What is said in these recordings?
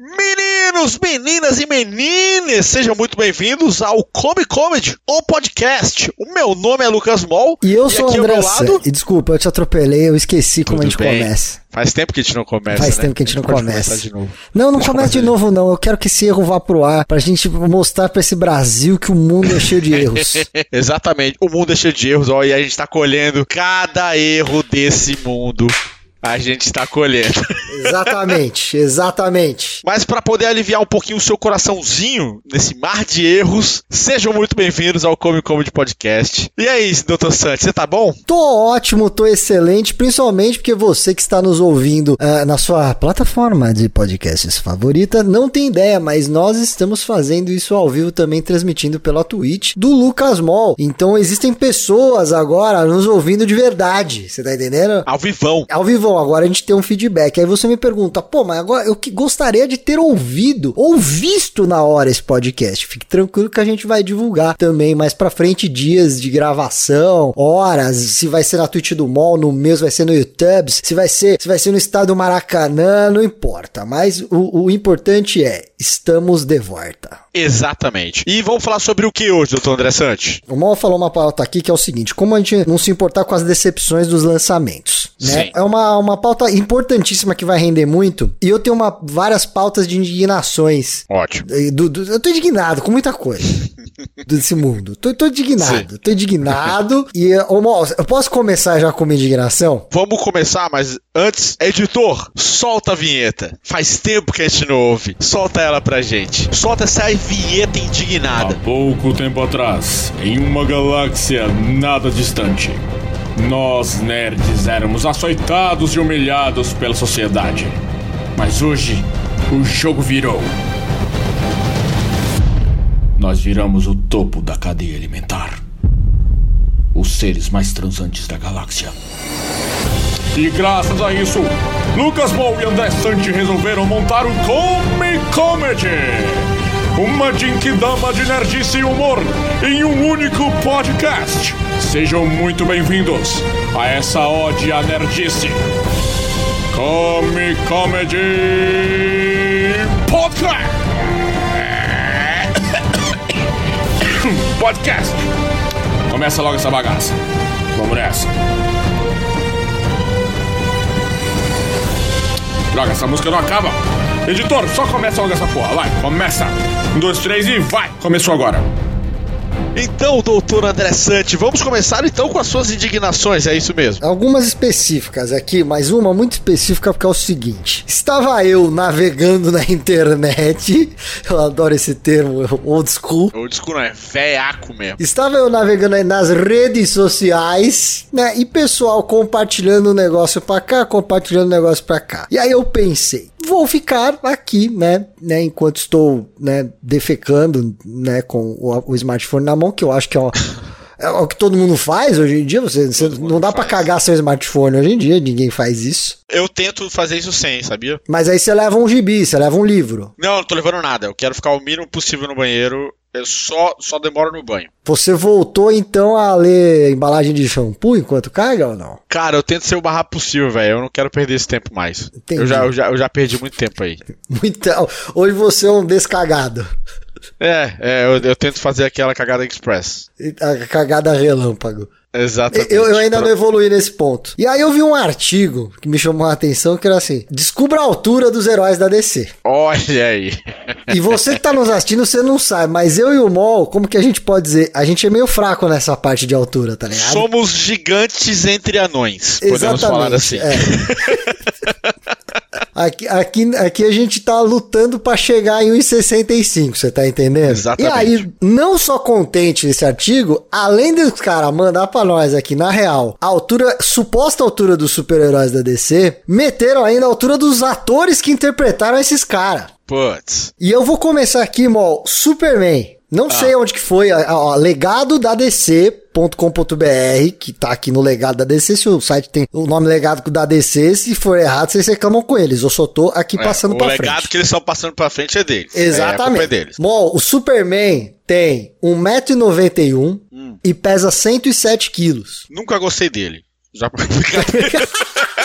Meninos, meninas e menines, sejam muito bem-vindos ao Come Comedy, o podcast. O meu nome é Lucas Mol. E eu sou o André lado... E desculpa, eu te atropelei, eu esqueci como Tudo a gente bem. começa. Faz tempo que a gente não começa. Faz né? tempo que a gente, a gente não começa. Não, não começa de novo, não. Eu quero que esse erro vá pro ar pra gente mostrar pra esse Brasil que o mundo é cheio de erros. Exatamente, o mundo é cheio de erros, ó, e a gente tá colhendo cada erro desse mundo a gente está colhendo. Exatamente, exatamente. Mas para poder aliviar um pouquinho o seu coraçãozinho nesse mar de erros, sejam muito bem-vindos ao Come Come de Podcast. E aí, doutor Santos, você tá bom? Tô ótimo, tô excelente, principalmente porque você que está nos ouvindo uh, na sua plataforma de podcasts favorita não tem ideia, mas nós estamos fazendo isso ao vivo também, transmitindo pela Twitch do Lucas Mall. Então existem pessoas agora nos ouvindo de verdade, você tá entendendo? Ao vivão. Ao vivão agora a gente tem um feedback. Aí você me pergunta, pô, mas agora eu que gostaria de ter ouvido ou visto na hora esse podcast. Fique tranquilo que a gente vai divulgar também mais pra frente dias de gravação, horas, se vai ser na Twitch do Mall, no meu, se vai ser no YouTube, se vai ser, se vai ser no estado do Maracanã, não importa. Mas o, o importante é, estamos de volta. Exatamente. E vamos falar sobre o que hoje, doutor André Sante? O Mal falou uma pauta aqui que é o seguinte: como a gente não se importar com as decepções dos lançamentos, né? É uma, uma pauta importantíssima que vai render muito. E eu tenho uma, várias pautas de indignações. Ótimo. Do, do, eu tô indignado com muita coisa. desse mundo. Tô, tô indignado, Sim. tô indignado. e, ô, Mal, eu posso começar já com uma indignação? Vamos começar, mas antes, editor, solta a vinheta. Faz tempo que a gente não ouve. Solta ela pra gente. Solta essa vinheta indignada. Há pouco tempo atrás, em uma galáxia nada distante, nós nerds éramos açoitados e humilhados pela sociedade. Mas hoje, o jogo virou. Nós viramos o topo da cadeia alimentar. Os seres mais transantes da galáxia. E graças a isso, Lucas Ball e André Sante resolveram montar o Come Comedy uma Jinkidama de nerdice e humor em um único podcast. Sejam muito bem-vindos a essa ode à nerdice. Come Comedy Podcast. Podcast. Começa logo essa bagaça. Vamos nessa. Droga, essa música não acaba. Editor, só começa logo essa porra. Vai, começa. Um, dois, três e vai! Começou agora. Então, doutor André Sante, vamos começar então com as suas indignações, é isso mesmo? Algumas específicas aqui, mas uma muito específica porque é o seguinte: estava eu navegando na internet, eu adoro esse termo, old school. Old school não é veaco mesmo. Estava eu navegando aí nas redes sociais, né, e pessoal compartilhando um negócio pra cá, compartilhando um negócio pra cá. E aí eu pensei, vou ficar aqui, né, né, enquanto estou, né, defecando, né, com o, o smartphone na mão, que eu acho que é o, é o que todo mundo faz hoje em dia. Você, você não dá para cagar seu smartphone hoje em dia, ninguém faz isso. Eu tento fazer isso sem, sabia? Mas aí você leva um gibi, você leva um livro. Não, não tô levando nada. Eu quero ficar o mínimo possível no banheiro. Eu só, só demoro no banho. Você voltou então a ler embalagem de shampoo enquanto carga ou não? Cara, eu tento ser o mais rápido possível, velho. Eu não quero perder esse tempo mais. Eu já, eu, já, eu já perdi muito tempo aí. Muito. Hoje você é um descagado. É, é eu, eu, tento fazer aquela cagada express. A cagada relâmpago. Exatamente. Eu, eu ainda não evoluí nesse ponto. E aí eu vi um artigo que me chamou a atenção que era assim: descubra a altura dos heróis da DC. Olha aí. E você que tá nos assistindo, você não sabe, mas eu e o Mol, como que a gente pode dizer? A gente é meio fraco nessa parte de altura, tá ligado? Somos gigantes entre anões. Exatamente, podemos falar assim. É. Aqui, aqui, aqui a gente tá lutando para chegar em 1,65, você tá entendendo? Exatamente. E aí, não só contente nesse artigo, além dos caras mandar pra nós aqui, na real, a altura, suposta altura dos super-heróis da DC, meteram ainda a altura dos atores que interpretaram esses caras. Putz. E eu vou começar aqui, Mol, Superman. Não ah. sei onde que foi, ó, legado da DC.com.br, que tá aqui no legado da DC, se o site tem o nome legado da DC, se for errado, vocês reclamam com eles. Eu só tô aqui é, passando pra frente. O legado que eles estão passando pra frente é deles. Exatamente. É, é deles. Bom, o Superman tem 1,91m hum. e pesa 107 quilos. Nunca gostei dele. Já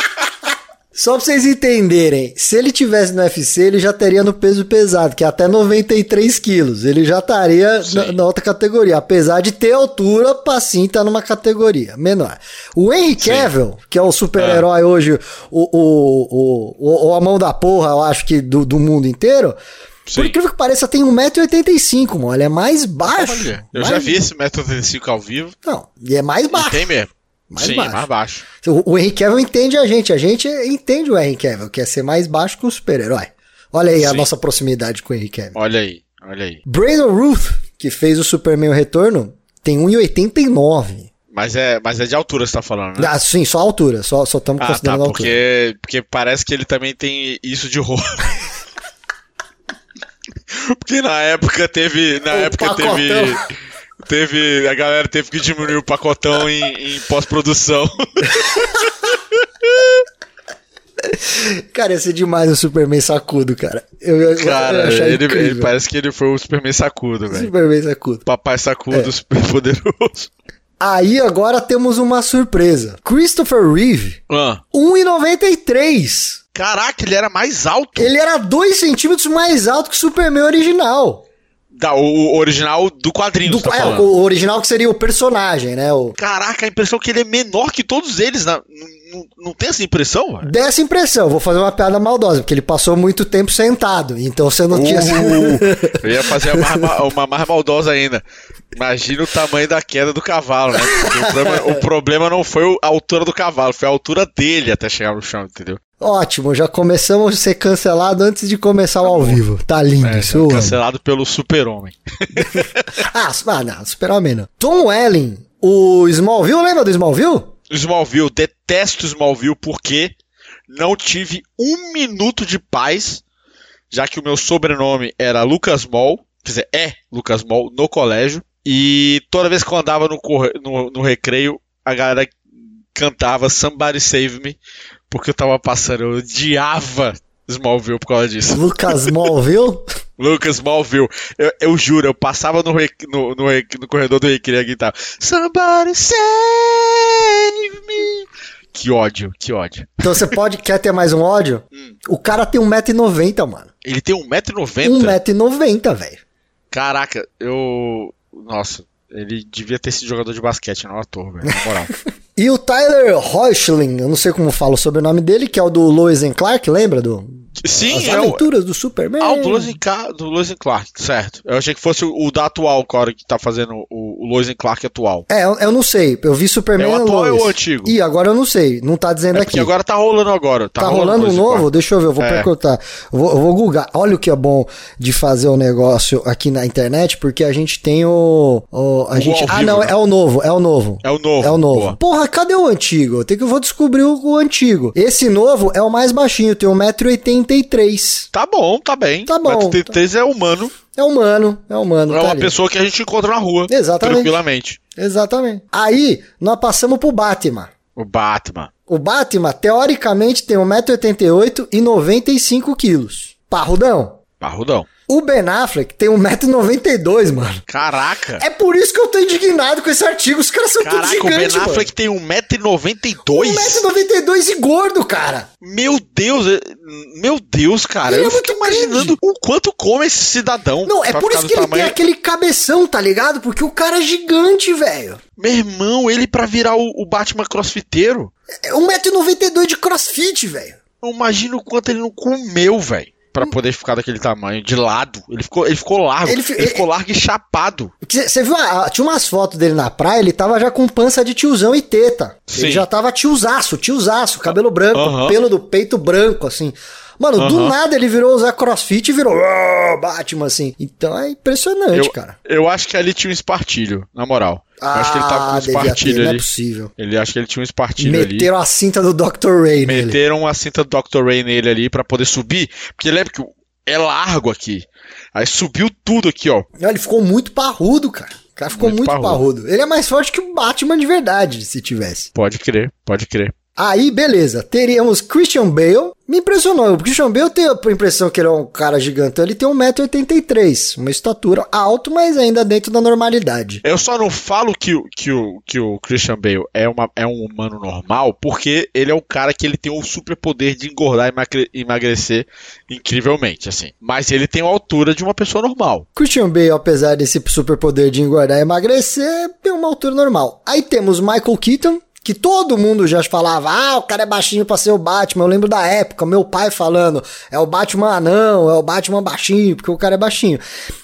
Só pra vocês entenderem, se ele tivesse no UFC, ele já teria no peso pesado, que é até 93 quilos. Ele já estaria na, na, outra categoria, apesar de ter altura pra sim estar tá numa categoria menor. O Henry Cavill, que é o super-herói é. hoje, o, o, o, o, a mão da porra, eu acho que do, do mundo inteiro, Sim. Por incrível que pareça, tem 1,85m, mano. Ele é mais baixo. Olha, eu mais... já vi esse 1,85m ao vivo. Não, e é mais baixo. E tem mesmo. Mais Sim, baixo. mais baixo. O, o Henry Cavill entende a gente. A gente entende o Henry Cavill, que é ser mais baixo que um super-herói. Olha aí Sim. a nossa proximidade com o Henry Cavill. Olha aí, olha aí. Brandon Ruth, que fez o Superman o Retorno, tem 1,89. Mas é, mas é de altura você tá falando, né? Ah, sim, só altura. Só estamos ah, considerando tá, porque, altura. Porque parece que ele também tem isso de roupa. Porque na época teve. Na o época pacotão. teve. Teve. A galera teve que diminuir o pacotão em, em pós-produção. Cara, ia ser demais o Superman sacudo, cara. Eu, eu, cara, eu ele, ele, parece que ele foi o Superman sacudo, velho. Superman sacudo. Papai sacudo, é. super poderoso. Aí agora temos uma surpresa. Christopher Reeve, ah. 1,93. Caraca, ele era mais alto. Ele era 2 centímetros mais alto que o Superman original. Da, o, original do quadrinho. Do, tá é, o original que seria o personagem, né? O... Caraca, a impressão é que ele é menor que todos eles. Não, não, não tem essa impressão? Mano? Dessa impressão, vou fazer uma piada maldosa, porque ele passou muito tempo sentado, então você não uh, tinha. eu ia fazer uma, uma mais maldosa ainda. Imagina o tamanho da queda do cavalo, né? O problema, o problema, não foi a altura do cavalo, foi a altura dele até chegar no chão, entendeu? Ótimo, já começamos a ser cancelado antes de começar o ao vivo. Tá lindo é, isso. Cancelado pelo Super-Homem. ah, ah, não, Super-Homem não. Tom Welling, o Smallville, lembra do Smallville? Smallville, detesto Smallville porque não tive um minuto de paz, já que o meu sobrenome era Lucas Mall, quer dizer, é Lucas Mall, no colégio. E toda vez que eu andava no, no, no recreio, a galera cantava Somebody Save Me porque eu tava passando, eu odiava Smallville por causa disso. Lucas Smallville? Lucas Smallville. Eu, eu juro, eu passava no, no, no, no corredor do recreio aqui e tava. Somebody save me. Que ódio, que ódio. Então você pode, quer ter mais um ódio? Hum. O cara tem 1,90m, mano. Ele tem 1,90m? 1,90m, velho. Caraca, eu. Nossa, ele devia ter sido jogador de basquete, não ator, velho. Na moral. E o Tyler Hoechlin, eu não sei como falo sobre o nome dele, que é o do Lois and Clark, lembra do Sim, As aventuras é o... do Superman. Ah, o do Lois, do Clark, certo. Eu achei que fosse o, da atual cara que tá fazendo o, o Lois Clark atual. É, eu, eu, não sei. Eu vi Superman é o atual Lois. ou o antigo? Ih, agora eu não sei. Não tá dizendo é aqui. agora tá rolando agora. Tá, tá rolando, um novo? Deixa eu ver, eu vou é. perguntar. Eu vou, eu vou googar. Olha o que é bom de fazer o um negócio aqui na internet, porque a gente tem o... o a o gente... Ah, não, né? é o novo, é o novo. É o novo. É o novo. Boa. Porra, cadê o antigo? Tem que eu vou descobrir o, o antigo. Esse novo é o mais baixinho, tem 1,83m. Tá bom, tá bem. Tá bom. 73 tá... é humano. É humano, é humano. É tá uma ali. pessoa que a gente encontra na rua. Exatamente. Tranquilamente. Exatamente. Aí, nós passamos pro Batman. O Batman. O Batman, teoricamente, tem 1,88m e 95kg. Parrudão. Parrudão. O Ben Affleck tem 1,92m, mano. Caraca. É por isso que eu tô indignado com esse artigo. Os caras são Caraca, tudo gigantes, o Ben Affleck mano. tem 1,92m. 1,92m e gordo, cara. Meu Deus, é, meu Deus, cara. Ele eu é fico imaginando grande. o quanto come esse cidadão. Não, é por isso que ele tamanho. tem aquele cabeção, tá ligado? Porque o cara é gigante, velho. Meu irmão, ele pra virar o, o Batman crossfiteiro. É 1,92m de crossfit, velho. Eu imagino o quanto ele não comeu, velho para poder ficar daquele tamanho, de lado. Ele ficou, ele ficou largo. Ele, ele ficou largo e chapado. Você viu? tinha umas fotos dele na praia, ele tava já com pança de tiozão e teta. Sim. Ele já tava tiozaço, tiozaço, cabelo branco, uhum. pelo do peito branco, assim. Mano, uhum. do nada ele virou usar crossfit e virou oh, Batman, assim. Então é impressionante, eu, cara. Eu acho que ali tinha um espartilho, na moral. Ah, acho que ele tava com um espartilho ter, ali. Não é possível. Ele acho que ele tinha um espartilho Meteram ali. Meteram a cinta do Dr. Ray nele. Meteram a cinta do Dr. Ray nele ali para poder subir. Porque lembra que é largo aqui. Aí subiu tudo aqui, ó. Ele ficou muito parrudo, cara. O cara ficou muito, muito parrudo. parrudo. Ele é mais forte que o Batman de verdade, se tivesse. Pode crer, pode crer. Aí, beleza. Teríamos Christian Bale. Me impressionou. O Christian Bale tem a impressão que ele é um cara gigante. Ele tem 1,83m. Uma estatura alto, mas ainda dentro da normalidade. Eu só não falo que, o- que, o, que o Christian Bale é, uma, é um humano normal, porque ele é um cara que ele tem o superpoder de engordar e emagre- emagrecer incrivelmente, assim. Mas ele tem a altura de uma pessoa normal. Christian Bale, apesar desse superpoder de engordar e emagrecer, tem uma altura normal. Aí temos Michael Keaton, que todo mundo já falava, ah, o cara é baixinho pra ser o Batman. Eu lembro da época, meu pai falando, é o Batman anão, é o Batman baixinho, porque o cara é baixinho.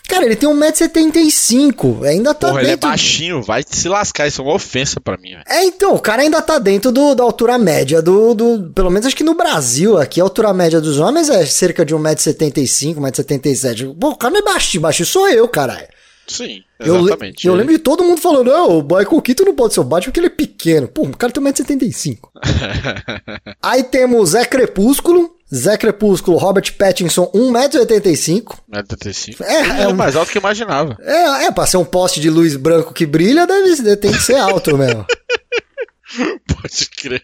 Cara, ele tem 1,75m, ainda tá Porra, ele é dentro... baixinho, vai se lascar, isso é uma ofensa pra mim, velho. É, então, o cara ainda tá dentro do, da altura média do, do. Pelo menos acho que no Brasil, aqui a altura média dos homens é cerca de 1,75m, 1,77m. Pô, o cara não é baixinho, baixinho sou eu, caralho. Sim, Eu, exatamente. eu lembro de todo mundo falando, não, o Michael Keaton não pode ser o Batman porque ele é pequeno. Pô, o cara tem 1,75m. Aí temos Zé Crepúsculo. Zé Crepúsculo, Robert Pattinson, 1,85m. 1,85m. É, é é um- mais alto que eu imaginava. É, é, pra ser um poste de luz branco que brilha, deve, tem que ser alto mesmo. Pode crer.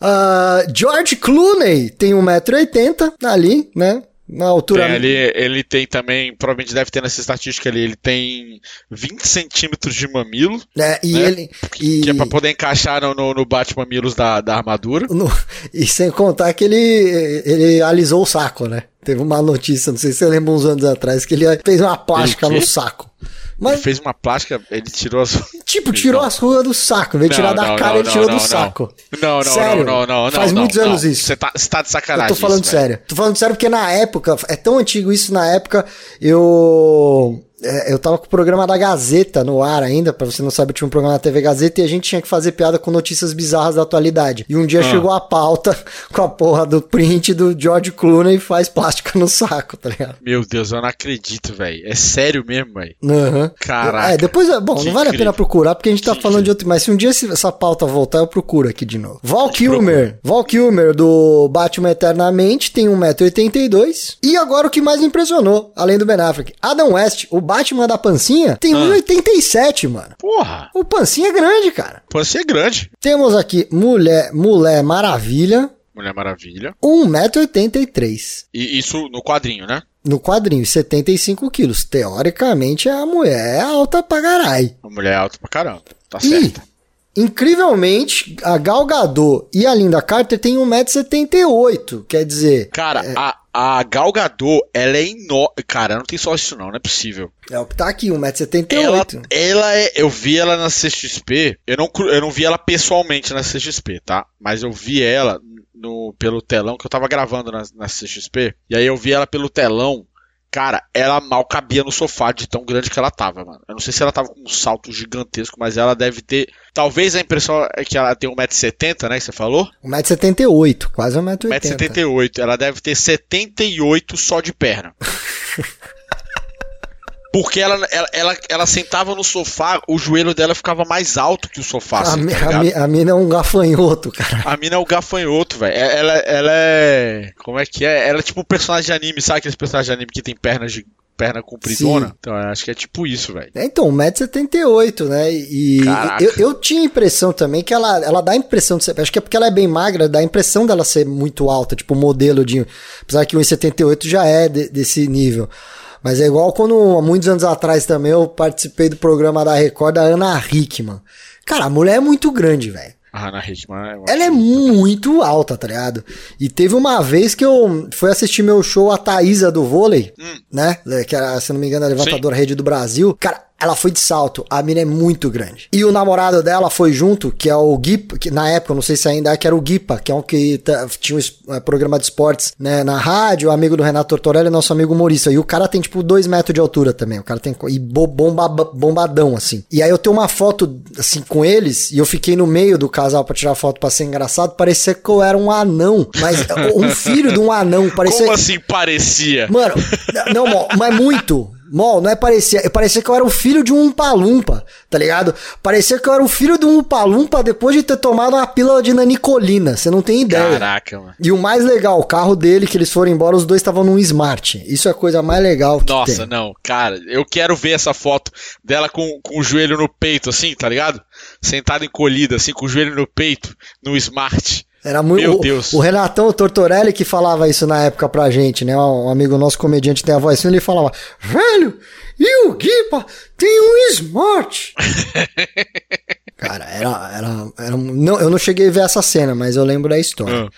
Ah, George Clooney tem 1,80m ali, né? Na altura. Tem ali, ele tem também, provavelmente deve ter nessa estatística ali, ele tem 20 centímetros de mamilo, né? E né? ele. E, que é pra poder encaixar no, no, bate-mamilos da, da armadura. no- e sem contar que ele, ele alisou o saco, né? Teve uma notícia, não sei se você lembra uns anos atrás, que ele fez uma plástica no quê? Saco. Ele Mas, fez uma plástica, ele tirou as. tipo, tirou as ruas do saco. De tirar da cara, ele tirou do saco. Não, não, Sério? não, não, não. Faz muitos anos isso. Você tá, tá de Eu sacanagem. tô falando sério. Tô falando sério porque na época, é tão antigo isso na época, eu. É, eu tava com o programa da Gazeta no ar ainda, pra você não saber, eu tinha um programa na TV Gazeta e a gente tinha que fazer piada com notícias bizarras da atualidade. E um dia Ah. chegou a pauta com a porra do print do George Clooney e faz plástica no saco, tá ligado? Meu Deus, eu não acredito, velho. É sério mesmo, velho. Aham. Caraca. É, depois, é- bom, não vale a pena incrível. procurar porque a gente tá Que falando de outro, mas se um dia essa pauta voltar, eu procuro aqui de novo. Val Kilmer. Val Kilmer do Batman Eternamente tem 1,82m. E agora o que mais me impressionou, além do Ben Affleck, Adam West, o Batman da pancinha, tem Ah. 1,87m, mano. Porra, O pancinha é grande, cara. pode ser grande. Temos aqui Mulher, Mulher Maravilha, Mulher Maravilha. 1,83m. E isso no quadrinho, né? No quadrinho, 75 quilos. Teoricamente, a mulher é alta pra caralho. Uma mulher alta pra caramba. Tá E, certo. incrivelmente, a Gal Gadot e a Linda Carter têm 1,78m. Quer dizer, Cara, a, a Gal Gadot, ela é enorme. Cara, não tem só isso não, não é possível. é o que tá aqui, Ela, 1,78m. ela é. Eu vi ela na CXP. Eu não, eu não vi ela pessoalmente na CXP, tá? Mas eu vi ela no, pelo telão, que eu tava gravando na, na CXP. E aí eu vi ela pelo telão. Cara, ela mal cabia no sofá de tão grande que ela tava, mano. Eu não sei se ela tava com um salto gigantesco, mas ela deve ter. Talvez a impressão é que ela tem 1,70m, né? Que você falou? 1,78m, quase 1,80m. 1,78m. Ela deve ter 78 só de perna. Porque ela, ela, ela, ela sentava no sofá, o joelho dela ficava mais alto que o sofá. A, assim, mi- tá a, mi- a mina é um gafanhoto, cara. A mina é o gafanhoto, velho. É- Ela, ela é. Como é que é? Ela é tipo um personagem de anime, sabe aqueles personagens de anime que tem pernas de perna compridona? Sim. Então, acho que é tipo isso, velho. É, Então, 1,78m, né? E Caraca. eu, eu tinha a impressão também que ela, ela dá a impressão de ser. Acho que é porque ela é bem magra, dá a impressão dela ser muito alta, tipo modelo de. Apesar que 1,78 já é de- desse nível. Mas é igual quando, há muitos anos atrás também, eu participei do programa da Record da Ana Hickman. Cara, a mulher é muito grande, velho. A Hannah Hickman é uma- Ela é muito alta, tá ligado? E teve uma vez que eu fui assistir meu show, a Thaísa do vôlei, Hum. né? Que era, se não me engano, a levantadora rede do Brasil. Cara, ela foi de salto. A mina é muito grande. E o namorado dela foi junto, que é o Guipa, que na época, eu não sei se ainda é, que era o Guipa, que é um que tá- tinha um eh, programa de esportes né, na rádio, amigo do Renato Tortorelli, nosso amigo humorista. E o cara tem, tipo, dois metros de altura também. O cara tem. E bo- bomba, bombadão, assim. E aí eu tenho uma foto, assim, com eles, e eu fiquei no meio do casal pra tirar foto pra ser engraçado. Parecia que eu era um anão. Mas um filho de um anão. Parecia. Como assim parecia? Mano, não, mas muito. Mol, não é parecia. Parecia que eu era o filho de um Umpalumpa, tá ligado? Parecia que eu era o filho de um Umpalumpa depois de ter tomado uma pílula de nanicolina. Você não tem ideia. Caraca, mano. E o mais legal, o carro dele, que eles foram embora, os dois estavam num Smart. Isso é a coisa mais legal que Nossa, tem. não, cara, eu quero ver essa foto dela com, com o joelho no peito, assim, tá ligado? Sentada encolhida, assim, com o joelho no peito, no Smart. Era muito. Meu o, Deus. O Renatão Tortorelli que falava isso na época pra gente, né? Um amigo nosso comediante tem a voz assim, ele falava: Velho, e o Guipa tem um Smart. Cara, era. era, era não, eu não cheguei a ver essa cena, mas eu lembro da história.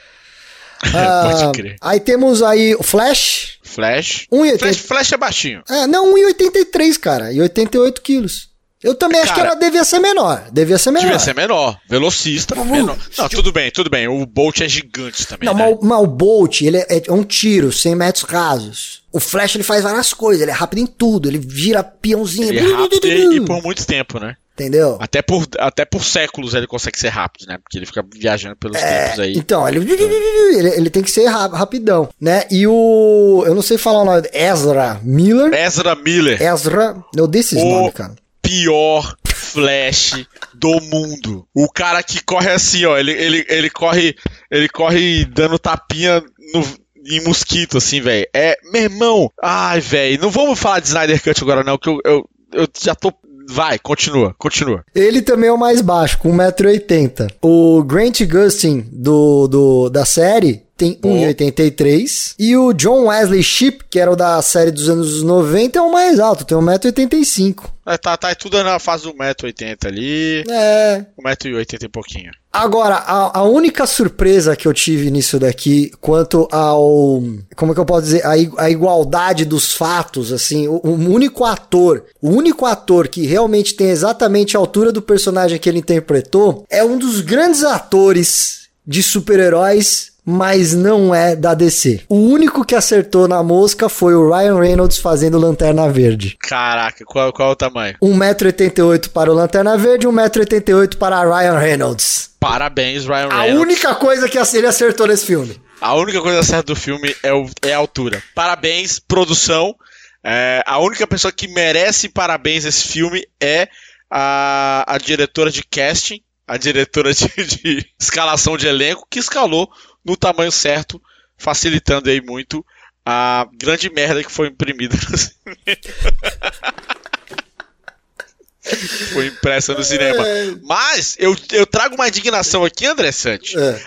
Ah, Pode crer. aí temos aí o Flash. Flash. 1,80. Flash, Flash é baixinho. É, não, 1,83, cara. E 88 quilos. Eu também acho que ela devia ser menor. Devia ser menor. Devia ser menor. Velocista, menor. Não, tudo bem, tudo bem. O Bolt é gigante também. Não, né? mas, o- mas o Bolt, ele é, é um tiro, 100 metros rasos. O Flash, ele faz várias coisas, ele é rápido em tudo, ele vira peãozinho. Ele é rápido e, e por muito tempo, né? Entendeu? Até por, até por séculos ele consegue ser rápido, né? Porque ele fica viajando pelos É, tempos aí. Então, ele, ele, ele tem que ser ra- rapidão, né? E o. Eu não sei falar o nome. Ezra Miller. Ezra Miller, Ezra. Eu dei esses O- nomes, cara. Pior Flash do mundo. O cara que corre assim, ó. Ele, ele, ele corre. Ele corre dando tapinha no. Em mosquito, assim, velho. É, meu irmão. Ai, velho. Não vamos falar de Snyder Cut agora, não, que eu, eu, eu já tô. Vai, continua, continua. Ele também é o mais baixo, com 1,80m. O Grant Gustin do, do, da série tem 1,83m. E o John Wesley Shipp, que era o da série dos anos 90, é o mais alto, tem 1,85m. É, Tá, tá tudo na fase do 1,80m ali. É. 1,80m e pouquinho. Agora, a, a única surpresa que eu tive nisso daqui, quanto ao. Como é que eu posso dizer? A, a igualdade dos fatos, assim, o, o único ator, o único ator que realmente tem exatamente a altura do personagem que ele interpretou, é um dos grandes atores de super-heróis. Mas não é da DC. O único que acertou na mosca foi o Ryan Reynolds fazendo Lanterna Verde. Caraca, qual, qual é o tamanho? 1,88m para o Lanterna Verde, 1,88m para Ryan Reynolds. Parabéns, Ryan A Reynolds. única coisa que ele acertou nesse filme. A única coisa certa do filme é, o- é a altura. Parabéns, produção. É, a única pessoa que merece parabéns nesse filme é a, a diretora de casting, a diretora de, de escalação de elenco, que escalou no tamanho certo, facilitando aí muito a grande merda que foi imprimida no cinema. Foi impressa no cinema. Mas eu, eu trago uma indignação aqui, André Sante. É.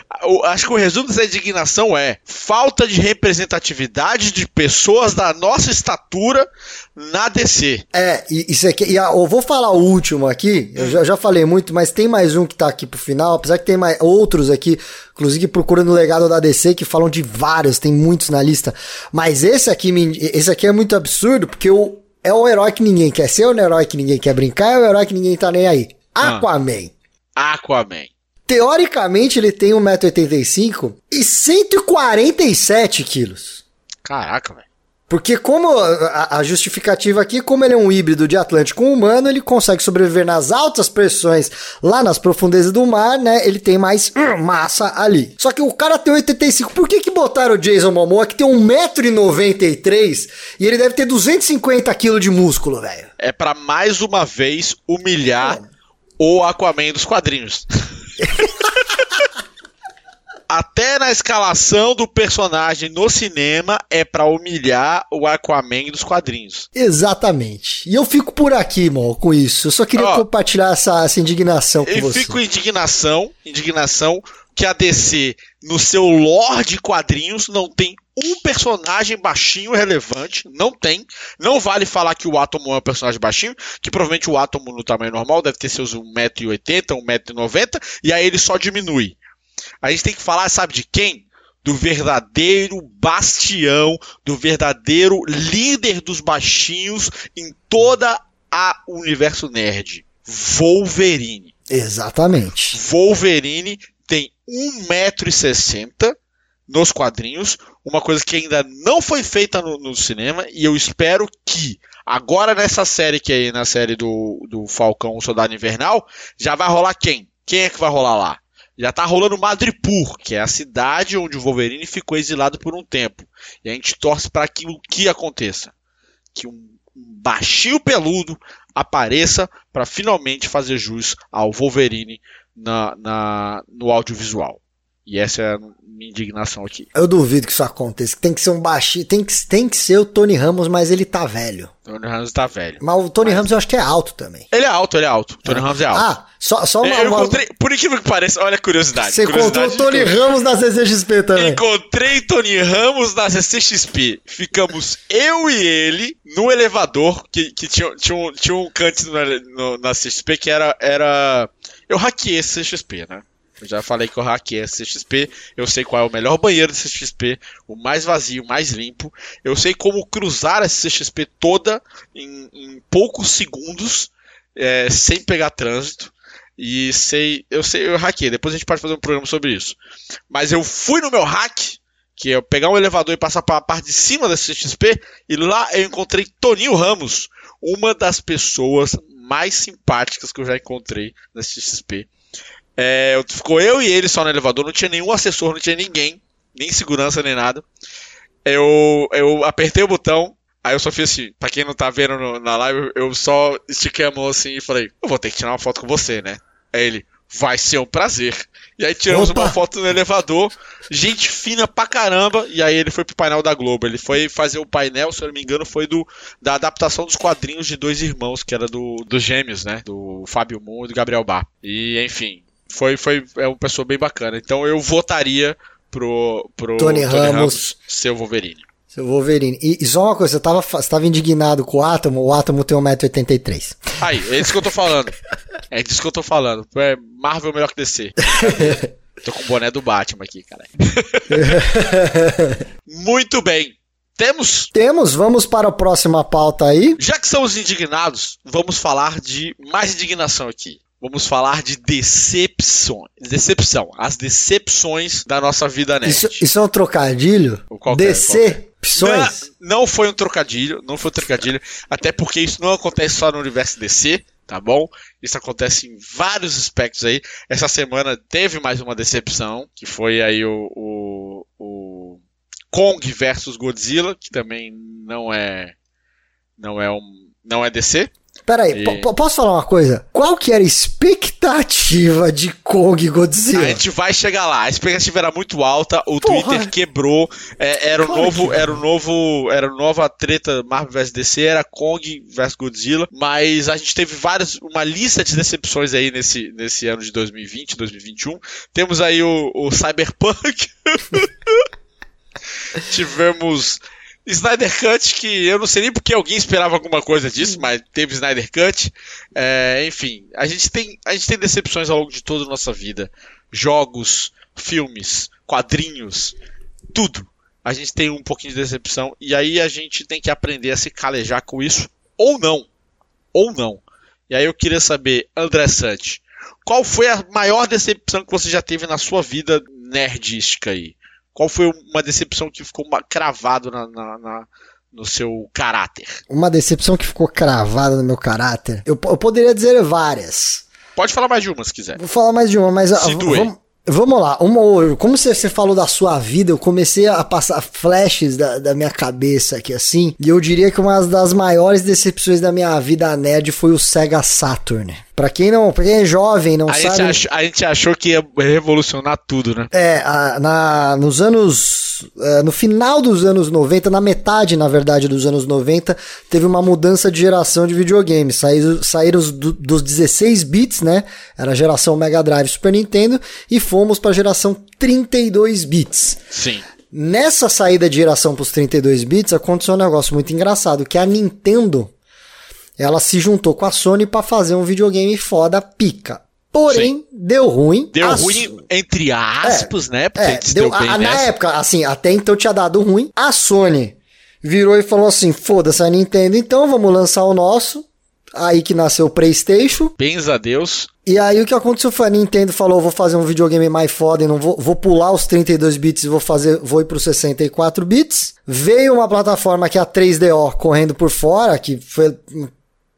Acho que o resumo dessa indignação é falta de representatividade de pessoas da nossa estatura na DC. É, e isso aqui, e a- eu vou falar o último aqui, eu já, já falei muito, mas tem mais um que tá aqui pro final, apesar que tem mais outros aqui, inclusive procurando o legado da DC, que falam de vários, tem muitos na lista, mas esse aqui, esse aqui é muito absurdo, porque o, é o herói que ninguém quer ser, é o herói que ninguém quer brincar, é o herói que ninguém tá nem aí. Ah. Aquaman. Aquaman. Teoricamente ele tem 1,85m e 147 quilos. Caraca, velho. Porque como a, a justificativa aqui, como ele é um híbrido de Atlântico com humano, ele consegue sobreviver nas altas pressões lá nas profundezas do mar, né? Ele tem mais hum, massa ali. Só que o cara tem 85. Por que que botaram o Jason Momoa que tem 1,93m e ele deve ter 250 kg de músculo, velho? É pra mais uma vez humilhar o Aquaman dos quadrinhos. Até na escalação do personagem no cinema é pra humilhar o Aquaman dos quadrinhos. Exatamente. E eu fico por aqui, mal, com isso. Eu só queria Ó, compartilhar essa, essa indignação com Eu você. fico indignação, indignação que a DC, no seu lore de quadrinhos, não tem um personagem baixinho relevante. Não tem. Não vale falar que o Átomo é um personagem baixinho, que provavelmente o Átomo no tamanho normal deve ter seus 1,80m, 1,90m, e aí ele só diminui. A gente tem que falar, sabe de quem? Do verdadeiro bastião, do verdadeiro líder dos baixinhos em toda a universo nerd. Wolverine. Exatamente. Wolverine tem 1,60m nos quadrinhos, uma coisa que ainda não foi feita no, no cinema, e eu espero que agora nessa série que é na série do, do Falcão o Soldado Invernal, já vai rolar quem? Quem é que vai rolar lá? Já tá rolando Madripoor, que é a cidade onde o Wolverine ficou exilado por um tempo. E a gente torce para que o que aconteça. que um baixinho peludo apareça para finalmente fazer jus ao Wolverine na, na, no audiovisual. E essa é a minha indignação aqui. Eu duvido que isso aconteça. Tem que ser um baixinho. Tem que, tem que ser o Tony Ramos, mas ele tá velho. Tony Ramos tá velho. Mas o Tony mas... Ramos eu acho que é alto também. Ele é alto, ele é alto. Tony ah. Ramos é alto. Ah, só, só uma. Eu encontrei, por incrível que pareça, olha a curiosidade. Você curiosidade encontrou Tony Ramos na CCXP também. Encontrei Tony Ramos na CCXP. Ficamos eu e ele no elevador, que, que tinha, tinha, um, tinha um canto no, na CCXP que era. era... Eu hackeei esse CCXP, né? Já falei que eu hackei a CXP, eu sei qual é o melhor banheiro da CXP, o mais vazio, o mais limpo. Eu sei como cruzar a CXP toda em, em poucos segundos, é, sem pegar trânsito. E sei, eu sei, eu hackei. Depois a gente pode fazer um programa sobre isso. Mas eu fui no meu hack, que é pegar um elevador e passar para a parte de cima da CXP, e lá eu encontrei Toninho Ramos, uma das pessoas mais simpáticas que eu já encontrei na CXP. É, ficou eu e ele só no elevador, não tinha nenhum assessor, não tinha ninguém, nem segurança, nem nada. Eu, eu apertei o botão, aí eu só fiz assim, pra quem não tá vendo no, na live, eu só estiquei a mão assim e falei, eu vou ter que tirar uma foto com você, né? Aí ele, vai ser um prazer. E aí tiramos Opa. uma foto no elevador, gente fina pra caramba, e aí ele foi pro painel da Globo. Ele foi fazer o painel, se eu não me engano, foi do da adaptação dos quadrinhos de dois irmãos, que era do dos gêmeos, né? Do Fábio Moon e do Gabriel Bar. E enfim, foi, foi é uma pessoa bem bacana. Então eu votaria pro, pro Tony, Tony Ramos, Ramos ser o Wolverine. Seu Wolverine. E, e, só uma coisa, você tava, você tava indignado com o Átomo, o Átomo tem 1,83m. Aí, é isso que eu tô falando. É disso que eu tô falando. É Marvel melhor que DC. tô com o boné do Batman aqui, cara. Muito bem. Temos? Temos, vamos para a próxima pauta aí. Já que somos indignados, vamos falar de mais indignação aqui vamos falar de decepções. Decepção. As decepções da nossa vida nerd. Isso, isso é um trocadilho? Qualquer, Decepções? Não, não foi um trocadilho, não foi um trocadilho, até porque isso não acontece só no universo DC, tá bom? Isso acontece em vários aspectos aí. Essa semana teve mais uma decepção, que foi aí o, o, o Kong versus Godzilla, que também não é não é um não é DC, Peraí, e... posso falar uma coisa? Qual que era a expectativa de Kong Godzilla? A gente vai chegar lá. A expectativa era muito alta, o Porra. Twitter quebrou. É, era o novo, era o novo, era a nova treta Marvel vs DC, era Kong vs Godzilla, mas a gente teve várias, uma lista de decepções aí nesse, nesse ano de 2020, 2021. Temos aí o, o Cyberpunk. Tivemos Snyder Cut, que eu não sei nem porque alguém esperava alguma coisa disso, mas teve Snyder Cut. É, enfim, a gente, tem, a gente tem decepções ao longo de toda a nossa vida. Jogos, filmes, quadrinhos, tudo. A gente tem um pouquinho de decepção e aí a gente tem que aprender a se calejar com isso, ou não. Ou não. E aí eu queria saber, André Sante, qual foi a maior decepção que você já teve na sua vida nerdística aí? Qual foi uma decepção que ficou cravado na, na, na, no seu caráter? Uma decepção que ficou cravada no meu caráter? Eu, eu poderia dizer várias. Pode falar mais de uma se quiser. Vou falar mais de uma, mas se vamos, vamos lá. Uma, como você, você falou da sua vida, eu comecei a passar flashes da, da minha cabeça aqui assim. E eu diria que uma das maiores decepções da minha vida nerd foi o Sega Saturn. Pra quem não, pra quem é jovem, não a sabe. Gente achou, a gente achou que ia revolucionar tudo, né? É, a, na, nos anos. É, no final dos anos 90, na metade, na verdade, dos anos 90, teve uma mudança de geração de videogames. Saíram, saíram do, dos 16 bits, né? Era a geração Mega Drive Super Nintendo, e fomos pra geração 32 bits. Sim. Nessa saída de geração para os 32 bits, aconteceu um negócio muito engraçado, que a Nintendo ela se juntou com a Sony para fazer um videogame foda pica. Porém, Sim. deu ruim. Deu ruim, entre aspas, é, né? Porque é, deu, deu a, na época, assim, até então tinha dado ruim. A Sony virou e falou assim: foda-se a Nintendo, então vamos lançar o nosso. Aí que nasceu o PlayStation. Bens a Deus. E aí o que aconteceu foi a Nintendo falou: vou fazer um videogame mais foda e não vou, vou pular os 32 bits e vou fazer, vou ir para os 64 bits. Veio uma plataforma que é a 3DO correndo por fora, que foi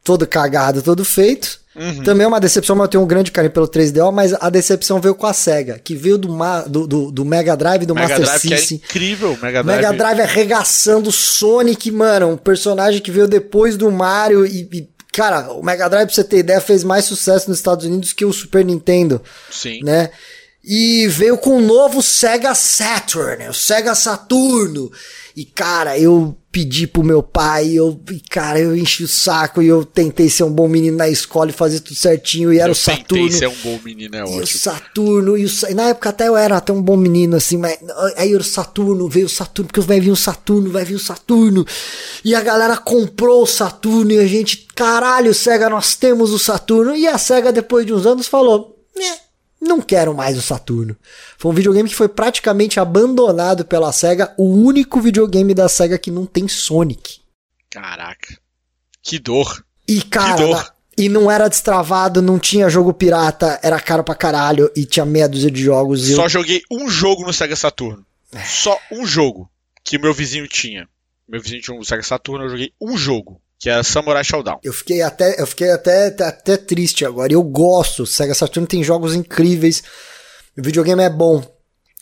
todo cagado, todo feito. Uhum. Também é uma decepção, mas eu tenho um grande carinho pelo 3DO, mas a decepção veio com a SEGA, que veio do, do, do, do Mega Drive do Mega Master Drive, System. Que é incrível, Mega Drive. Mega Drive arregaçando Sonic, mano, um personagem que veio depois do Mario e, e Cara, o Mega Drive, pra você ter ideia, fez mais sucesso nos Estados Unidos que o Super Nintendo. Sim. Né? E veio com o novo Sega Saturn, o Sega Saturno. E, cara, eu pedi pro meu pai, eu, cara, eu enchi o saco e eu tentei ser um bom menino na escola e fazer tudo certinho. E era eu o Saturno. Tentei ser um bom menino, é ótimo. E o Saturno, e, o, e na época até eu era até um bom menino, assim, mas aí o Saturno, veio o Saturno, porque vai vir o Saturno, vai vir o Saturno. E a galera comprou o Saturno e a gente, caralho, Sega, nós temos o Saturno. E a Sega, depois de uns anos, falou, né não quero mais o Saturno. Foi um videogame que foi praticamente abandonado pela SEGA, o único videogame da SEGA que não tem Sonic. Caraca. Que dor. E cara, que dor. e não era destravado, não tinha jogo pirata, era caro pra caralho e tinha meia dúzia de jogos. Só eu... joguei um jogo no Sega Saturno. É. Só um jogo que o meu vizinho tinha. Meu vizinho tinha um Sega Saturno, eu joguei um jogo que é Samurai Showdown. Eu fiquei até, eu fiquei até, até triste agora. Eu gosto. Sega Saturn tem jogos incríveis. O videogame é bom.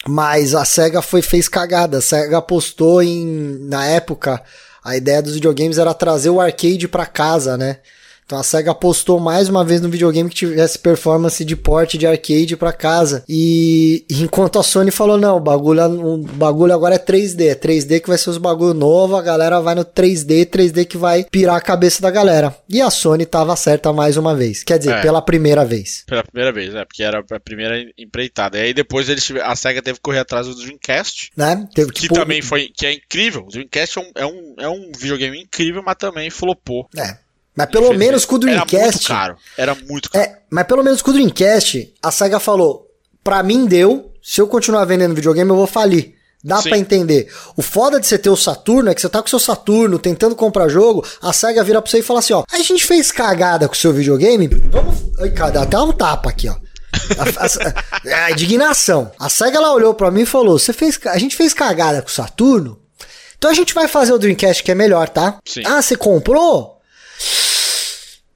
Mas a SEGA foi, fez cagada. A SEGA apostou em. Na época, a ideia dos videogames era trazer o arcade para casa, né? Então a SEGA apostou mais uma vez no videogame que tivesse performance de porte de arcade para casa. E, enquanto a Sony falou: não, o bagulho, o bagulho agora é 3D. É 3D que vai ser os bagulho novo, a galera vai no 3D, 3D que vai pirar a cabeça da galera. E a Sony tava certa mais uma vez. Quer dizer, é. pela primeira vez. Pela primeira vez, é, porque era a primeira empreitada. E aí depois eles a SEGA teve que correr atrás do Dreamcast. Né? Teve que, que também foi. que é incrível. O Dreamcast é um, é um, é um videogame incrível, mas também flopou. É. Mas pelo menos com o Dreamcast. Era muito caro. Era muito caro. É, mas pelo menos com o Dreamcast, a SEGA falou: pra mim deu, se eu continuar vendendo videogame, eu vou falir. Dá para entender. O foda de você ter o Saturno é que você tá com o seu Saturno tentando comprar jogo, a SEGA vira pra você e fala assim: ó, a gente fez cagada com o seu videogame, vamos. Ai, cara, até um tapa aqui, ó. A, a, a, indignação. A SEGA ela olhou para mim e falou: você fez, a gente fez cagada com o Saturno, então a gente vai fazer o Dreamcast que é melhor, tá? Sim. Ah, você comprou?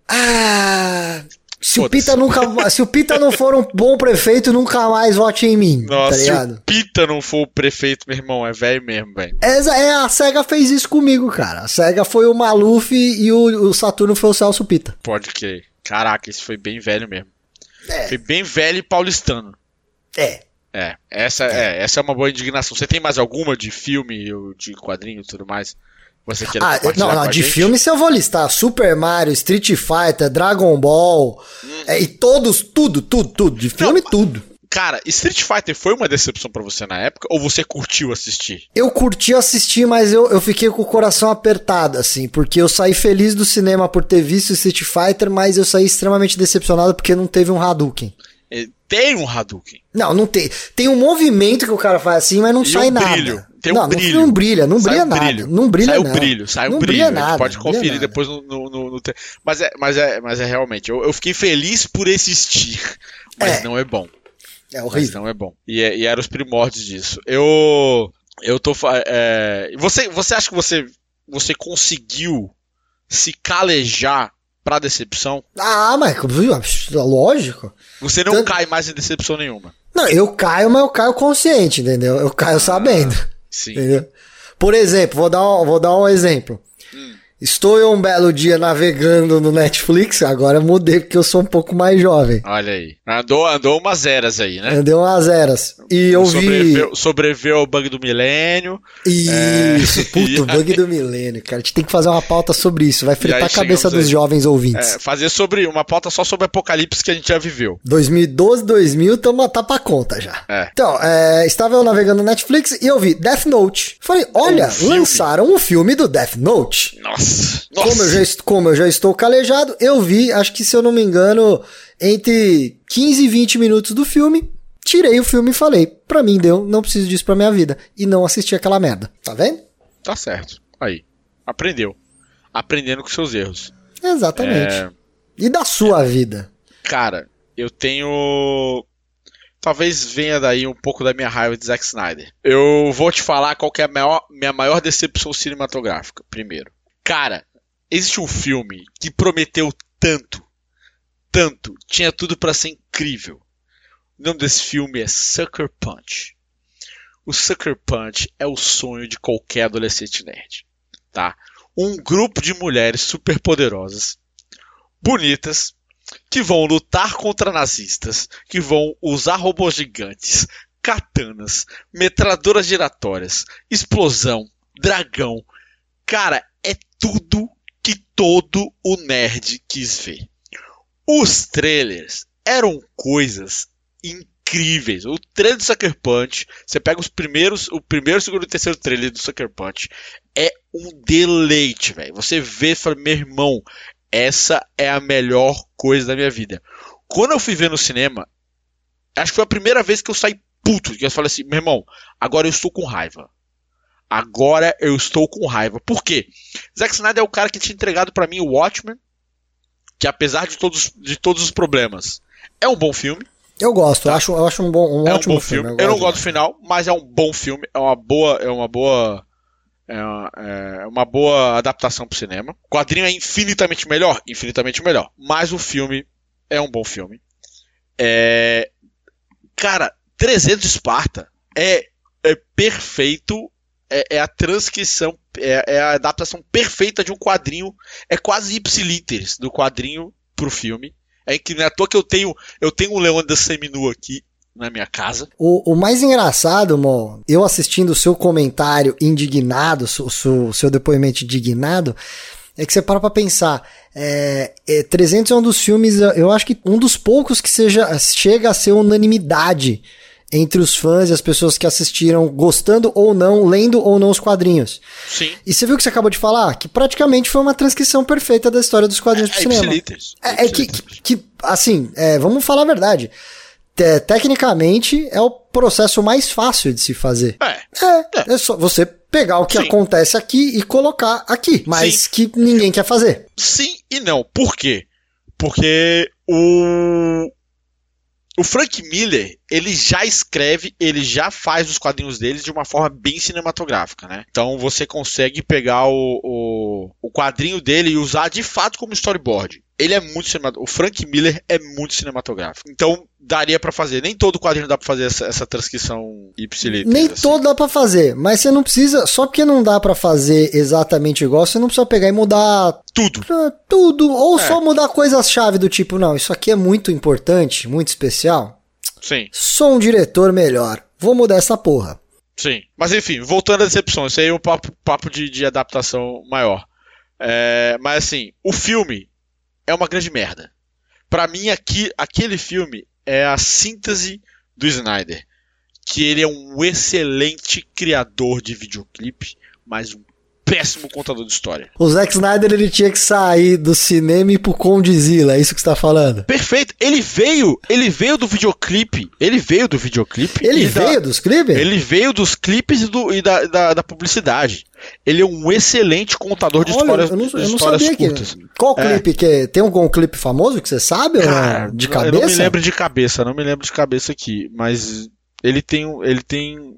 Ah. Se o, Pita nunca, se o Pita não for um bom prefeito, nunca mais vote em mim. Tá Nossa, tá se o Pita não for o prefeito, meu irmão, é velho mesmo, velho. É, é, a SEGA fez isso comigo, cara. A SEGA foi o Maluf e o, o Saturno foi o Celso Pita. Pode que. Caraca, isso foi bem velho mesmo. É. Foi bem velho e paulistano. É. É, essa é. é. essa é uma boa indignação. Você tem mais alguma de filme de quadrinho e tudo mais? Você ah, não, não, de filme se eu vou listar Super Mario, Street Fighter, Dragon Ball, hum. é, e todos, tudo, tudo, tudo, de filme não, tudo. Cara, Street Fighter foi uma decepção para você na época ou você curtiu assistir? Eu curti assistir, mas eu, eu fiquei com o coração apertado, assim, porque eu saí feliz do cinema por ter visto Street Fighter, mas eu saí extremamente decepcionado porque não teve um Hadouken. É, tem um Hadouken. Não, não tem. Tem um movimento que o cara faz assim, mas não e sai um nada. Brilho. Tem não, um brilho. Não, não brilha, não brilha nada. Brilho. Não brilha sai nada. o brilho, sai não o brilho. Nada, pode conferir depois no, no, no, no, Mas é, mas é, mas é realmente. Eu, eu fiquei feliz por existir, mas é. não é bom. É horrível. Mas não é bom. E, é, e eram os primórdios disso. Eu. Eu tô. É, você, você acha que você, você conseguiu se calejar pra decepção? Ah, mas lógico. Você não Tanto... cai mais em decepção nenhuma. Não, eu caio, mas eu caio consciente, entendeu? Eu caio ah, sabendo. Sim. Entendeu? Por exemplo, vou dar um, vou dar um exemplo. Estou eu um belo dia navegando no Netflix, agora mudei porque eu sou um pouco mais jovem. Olha aí. Andou, andou umas eras aí, né? Andei umas eras. E eu sobreveu, vi. Sobreviveu ao bug do milênio. Isso, é... puto, bug do milênio, cara. A gente tem que fazer uma pauta sobre isso. Vai fritar a cabeça dos aí. jovens ouvintes. É, fazer sobre uma pauta só sobre apocalipse que a gente já viveu. 2012, 2000, tamo, tá pra conta já. É. Então, é, estava eu navegando no Netflix e eu vi Death Note. Falei, olha, um lançaram um filme do Death Note. Nossa. Nossa. Como, eu já, como eu já estou calejado, eu vi, acho que se eu não me engano, entre 15 e 20 minutos do filme, tirei o filme e falei, pra mim deu, não preciso disso pra minha vida. E não assisti aquela merda. Tá vendo? Tá certo. Aí. Aprendeu. Aprendendo com seus erros. Exatamente. É... E da sua é... vida? Cara, eu tenho. Talvez venha daí um pouco da minha raiva de Zack Snyder. Eu vou te falar qual é a maior, minha maior decepção cinematográfica, primeiro. Cara, existe um filme que prometeu tanto, tanto, tinha tudo para ser incrível. O nome desse filme é Sucker Punch. O Sucker Punch é o sonho de qualquer adolescente nerd, tá? Um grupo de mulheres superpoderosas, bonitas, que vão lutar contra nazistas, que vão usar robôs gigantes, katanas, metralhadoras giratórias, explosão, dragão. Cara, tudo que todo o nerd quis ver. Os trailers eram coisas incríveis. O trailer do Sucker Punch, você pega os primeiros, o primeiro, segundo e terceiro trailer do Sucker Punch, é um deleite, velho. Você vê e fala, meu irmão, essa é a melhor coisa da minha vida. Quando eu fui ver no cinema, acho que foi a primeira vez que eu saí puto, que eu falei assim, meu irmão, agora eu estou com raiva. Agora eu estou com raiva. Por quê? Zack Snyder é o cara que tinha entregado para mim o Watchmen, que apesar de todos, de todos os problemas, é um bom filme. Eu gosto, tá. eu, acho, eu acho um, bom, um é ótimo um bom filme. filme. Eu, eu não gosto do final, mas é um bom filme, é uma boa, é uma boa é uma, é uma boa adaptação para o cinema. O quadrinho é infinitamente melhor, infinitamente melhor, mas o filme é um bom filme. É... Cara, 300 de Esparta é, é perfeito, é, é, a transcrição, é, é, a adaptação perfeita de um quadrinho, é quase ipsiliteres do quadrinho pro filme. É incrível, é à toa que eu tenho, eu tenho um Leônidas seminu aqui na minha casa. O, o mais engraçado, Mo, eu assistindo o seu comentário indignado, o seu, seu depoimento indignado, é que você para pra pensar. É, é, 300 é um dos filmes, eu acho que um dos poucos que seja, chega a ser unanimidade entre os fãs e as pessoas que assistiram, gostando ou não, lendo ou não os quadrinhos. Sim. E você viu o que você acabou de falar? Que praticamente foi uma transcrição perfeita da história dos quadrinhos é, pro é cinema. É, é que, que, que, assim, é, vamos falar a verdade. Te, tecnicamente, é o processo mais fácil de se fazer. É. É, é só você pegar o que Sim. acontece aqui e colocar aqui, mas Sim. que ninguém quer fazer. Sim e não. Por quê? Porque o, o Frank Miller, ele já escreve, ele já faz os quadrinhos deles de uma forma bem cinematográfica, né? Então você consegue pegar o, o, o quadrinho dele e usar de fato como storyboard. Ele é muito cinematográfico. O Frank Miller é muito cinematográfico. Então daria para fazer. Nem todo quadrinho dá para fazer essa, essa transcrição ipsiliter. Nem assim. todo dá para fazer, mas você não precisa. Só porque não dá para fazer exatamente igual, você não precisa pegar e mudar tudo. Tudo. Ou é. só mudar coisas-chave do tipo, não, isso aqui é muito importante, muito especial. Sim. Sou um diretor melhor. Vou mudar essa porra. Sim. Mas enfim, voltando à decepção, isso aí é um papo, papo de, de adaptação maior. É, mas assim, o filme é uma grande merda. Para mim, aqui, aquele filme é a síntese do Snyder. Que ele é um excelente criador de videoclipe, mas um péssimo contador de história. O Zack Snyder ele tinha que sair do cinema e ir pro Condzilla, é isso que você tá falando? Perfeito. Ele veio, ele veio do videoclipe. Ele veio do videoclipe. Ele veio da, dos clipes? Ele veio dos clipes e, do, e da, da, da, publicidade. Ele é um excelente contador de Olha, histórias, eu não, eu histórias curtas. Que, qual é. clipe que é? Tem algum clipe famoso que você sabe? Cara, de cabeça? Eu não me lembro de cabeça, não me lembro de cabeça aqui, mas ele tem ele tem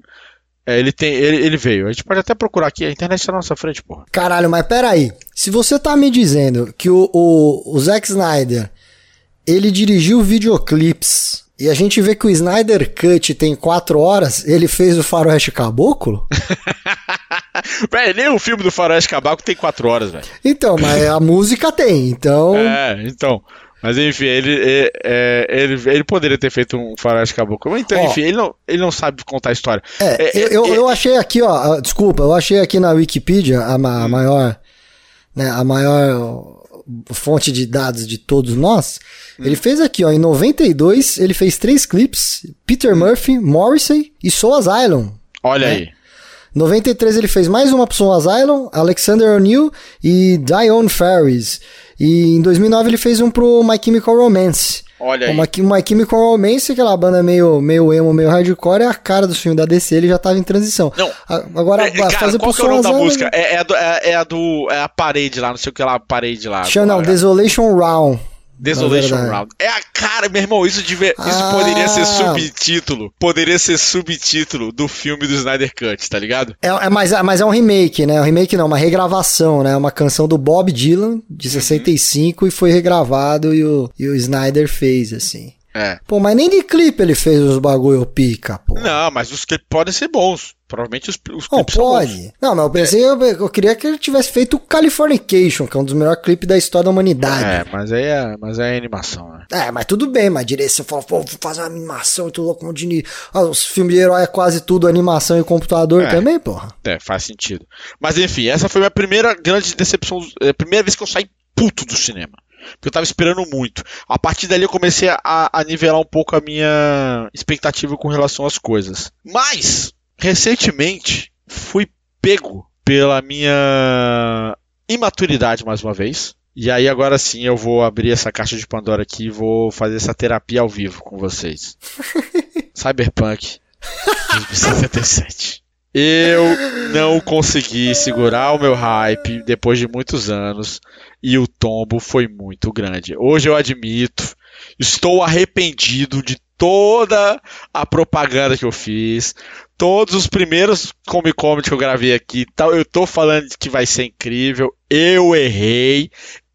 é, ele tem ele, ele veio. A gente pode até procurar aqui, a internet está na nossa frente, porra. Caralho, mas peraí. Se você tá me dizendo que o, o, o Zack Snyder ele dirigiu videoclips e a gente vê que o Snyder Cut tem 4 horas, ele fez o Faroeste Caboclo? Véi, nem o filme do Faroeste Caboclo tem 4 horas, velho. Então, mas a música tem, então. É, então. Mas enfim, ele, ele, é, ele, ele poderia ter feito um faroeste caboclo. Então, ó, enfim, ele não, ele não sabe contar a história. É, é, eu, é, eu achei aqui, ó, desculpa, eu achei aqui na Wikipedia a, a hum. maior, né, a maior fonte de dados de todos nós. Hum. Ele fez aqui, ó, em 92, ele fez três clipes, Peter hum. Murphy, Morrissey e Soul Asylum. Olha né? aí. 93 ele fez mais uma pro Soul Asylum, Alexander O'Neill e Dione Ferris. E em 2009 ele fez um pro My Chemical Romance. Olha aí. O My, Chemical Romance, aquela banda meio, meio emo, meio hardcore, é a cara do filme da DC, ele já tava em transição. Não. Agora, é, cara, fazer qual que é o nome da música? É, é, a do, é, é, a do. É a parede lá, não sei o que lá, a parede lá. Chama, não, Desolation Round. Desolation. Round. É a cara, meu irmão, isso, devia, isso Ah. poderia ser subtítulo. Poderia ser subtítulo do filme do Snyder Cut, tá ligado? É, é, mas, mas é um remake, né? Um remake não, uma regravação, né? Uma canção do Bob Dylan, de Uhum. 65, e foi regravado e o, e o Snyder fez, assim. É. Pô, mas nem de clipe ele fez os bagulho pica, pô. Não, mas os clipes podem ser bons. Provavelmente os, os Não, clipes são bons. pode. Não, mas eu pensei, eu, eu queria que ele tivesse feito o Californication, que é um dos melhores clipes da história da humanidade. É, mas aí é, mas aí é animação, né? É, mas tudo bem, mas direção, falou, pô, vou fazer uma animação e tudo louco, um de... Ah, os filmes de herói é quase tudo animação e computador É. também, porra. É, faz sentido. Mas enfim, essa foi a minha primeira grande decepção. É a primeira vez que eu saí puto do cinema. Porque eu tava esperando muito. A partir dali eu comecei a, a nivelar um pouco a minha expectativa com relação às coisas. Mas, recentemente, fui pego pela minha imaturidade mais uma vez. E aí agora sim eu vou abrir essa caixa de Pandora aqui e vou fazer essa terapia ao vivo com vocês. Cyberpunk 2077. Eu não consegui segurar o meu hype depois de muitos anos e o tombo foi muito grande. Hoje eu admito, estou arrependido de toda a propaganda que eu fiz, todos os primeiros Comic que eu gravei aqui, tal, eu tô falando que vai ser incrível, eu errei,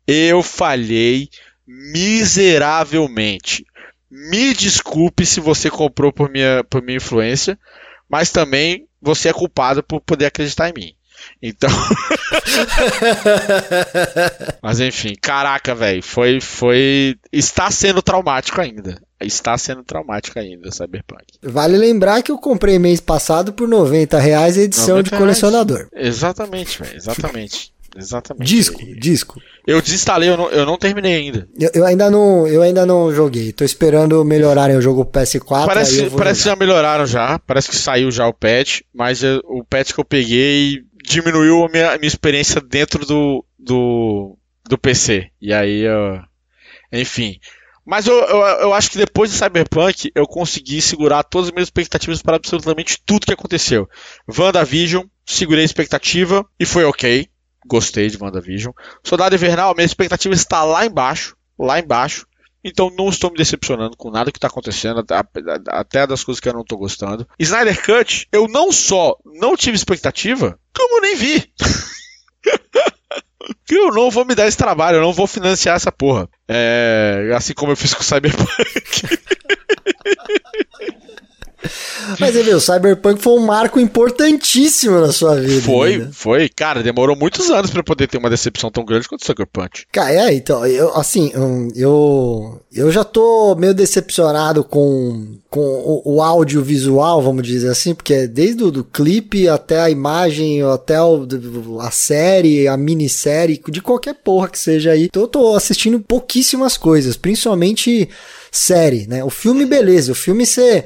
eu falhei miseravelmente. Me desculpe se você comprou por minha, por minha influência, mas também você é culpado por poder acreditar em mim. Então. mas enfim, caraca, velho, foi, foi. Está sendo traumático ainda. Está sendo traumático ainda, Cyberpunk. Vale lembrar que eu comprei mês passado por 90 reais a edição 90 de colecionador. Exatamente, velho, exatamente. Exatamente. Disco, disco. Eu desinstalei, eu não, eu não terminei ainda. Eu, eu ainda não, eu ainda não joguei. Tô esperando melhorarem o jogo PS4. aí Parece, eu parece que já melhoraram já. Parece que saiu já o patch, mas eh, o patch que eu peguei diminuiu a minha, a minha experiência dentro do, do, do PC. E aí, eu- enfim. Mas eu, eu, eu acho que depois de Cyberpunk eu consegui segurar todas as minhas expectativas para absolutamente tudo que aconteceu. WandaVision, segurei a expectativa e foi ok. Gostei de WandaVision. Soldado Invernal, minha expectativa está lá embaixo. Lá embaixo. Então não estou me decepcionando com nada que está acontecendo, até- das coisas que eu não estou gostando. Snyder Cut, eu não só não tive expectativa, como nem vi. Que eu não vou me dar esse trabalho, eu não vou financiar essa porra. É, assim como eu fiz com o Cyberpunk. Mas você viu, o Cyberpunk foi um marco importantíssimo na sua vida. Foi, né? foi, cara, demorou muitos anos pra eu poder ter uma decepção tão grande quanto o Cyberpunk. Cara, é, então, eu, assim, eu, eu já tô meio decepcionado com, com o, o audiovisual, vamos dizer assim, porque desde o do clipe até a imagem, até o, a série, a minissérie, de qualquer porra que seja aí. Então eu tô assistindo pouquíssimas coisas, principalmente série, né? O filme, beleza, o filme você...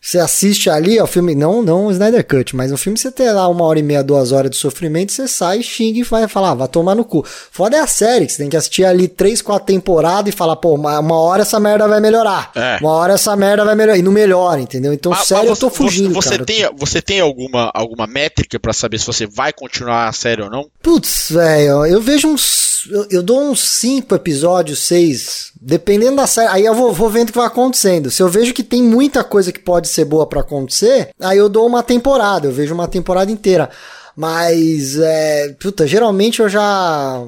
Você assiste ali, ó, o filme, não, não o Snyder Cut, mas o filme você tem lá uma hora e meia, duas horas de sofrimento, você sai, xinga e vai falar, ah, vai tomar no cu. Foda é a série, que você tem que assistir ali três, quatro temporadas e falar, pô, uma, uma hora essa merda vai melhorar. É. Uma hora essa merda vai melhorar. E não melhora, entendeu? Então, Mas- sério, mas eu tô fugindo, você, cara. tem, você tem alguma, alguma métrica pra saber se você vai continuar a série ou não? Putz, velho, eu vejo uns. Eu, dou uns cinco episódios, seis. Dependendo da série. Aí eu vou, vou vendo o que vai acontecendo. Se eu vejo que tem muita coisa que pode ser boa pra acontecer, aí eu dou uma temporada. Eu vejo uma temporada inteira. Mas, é. Puta, geralmente eu já.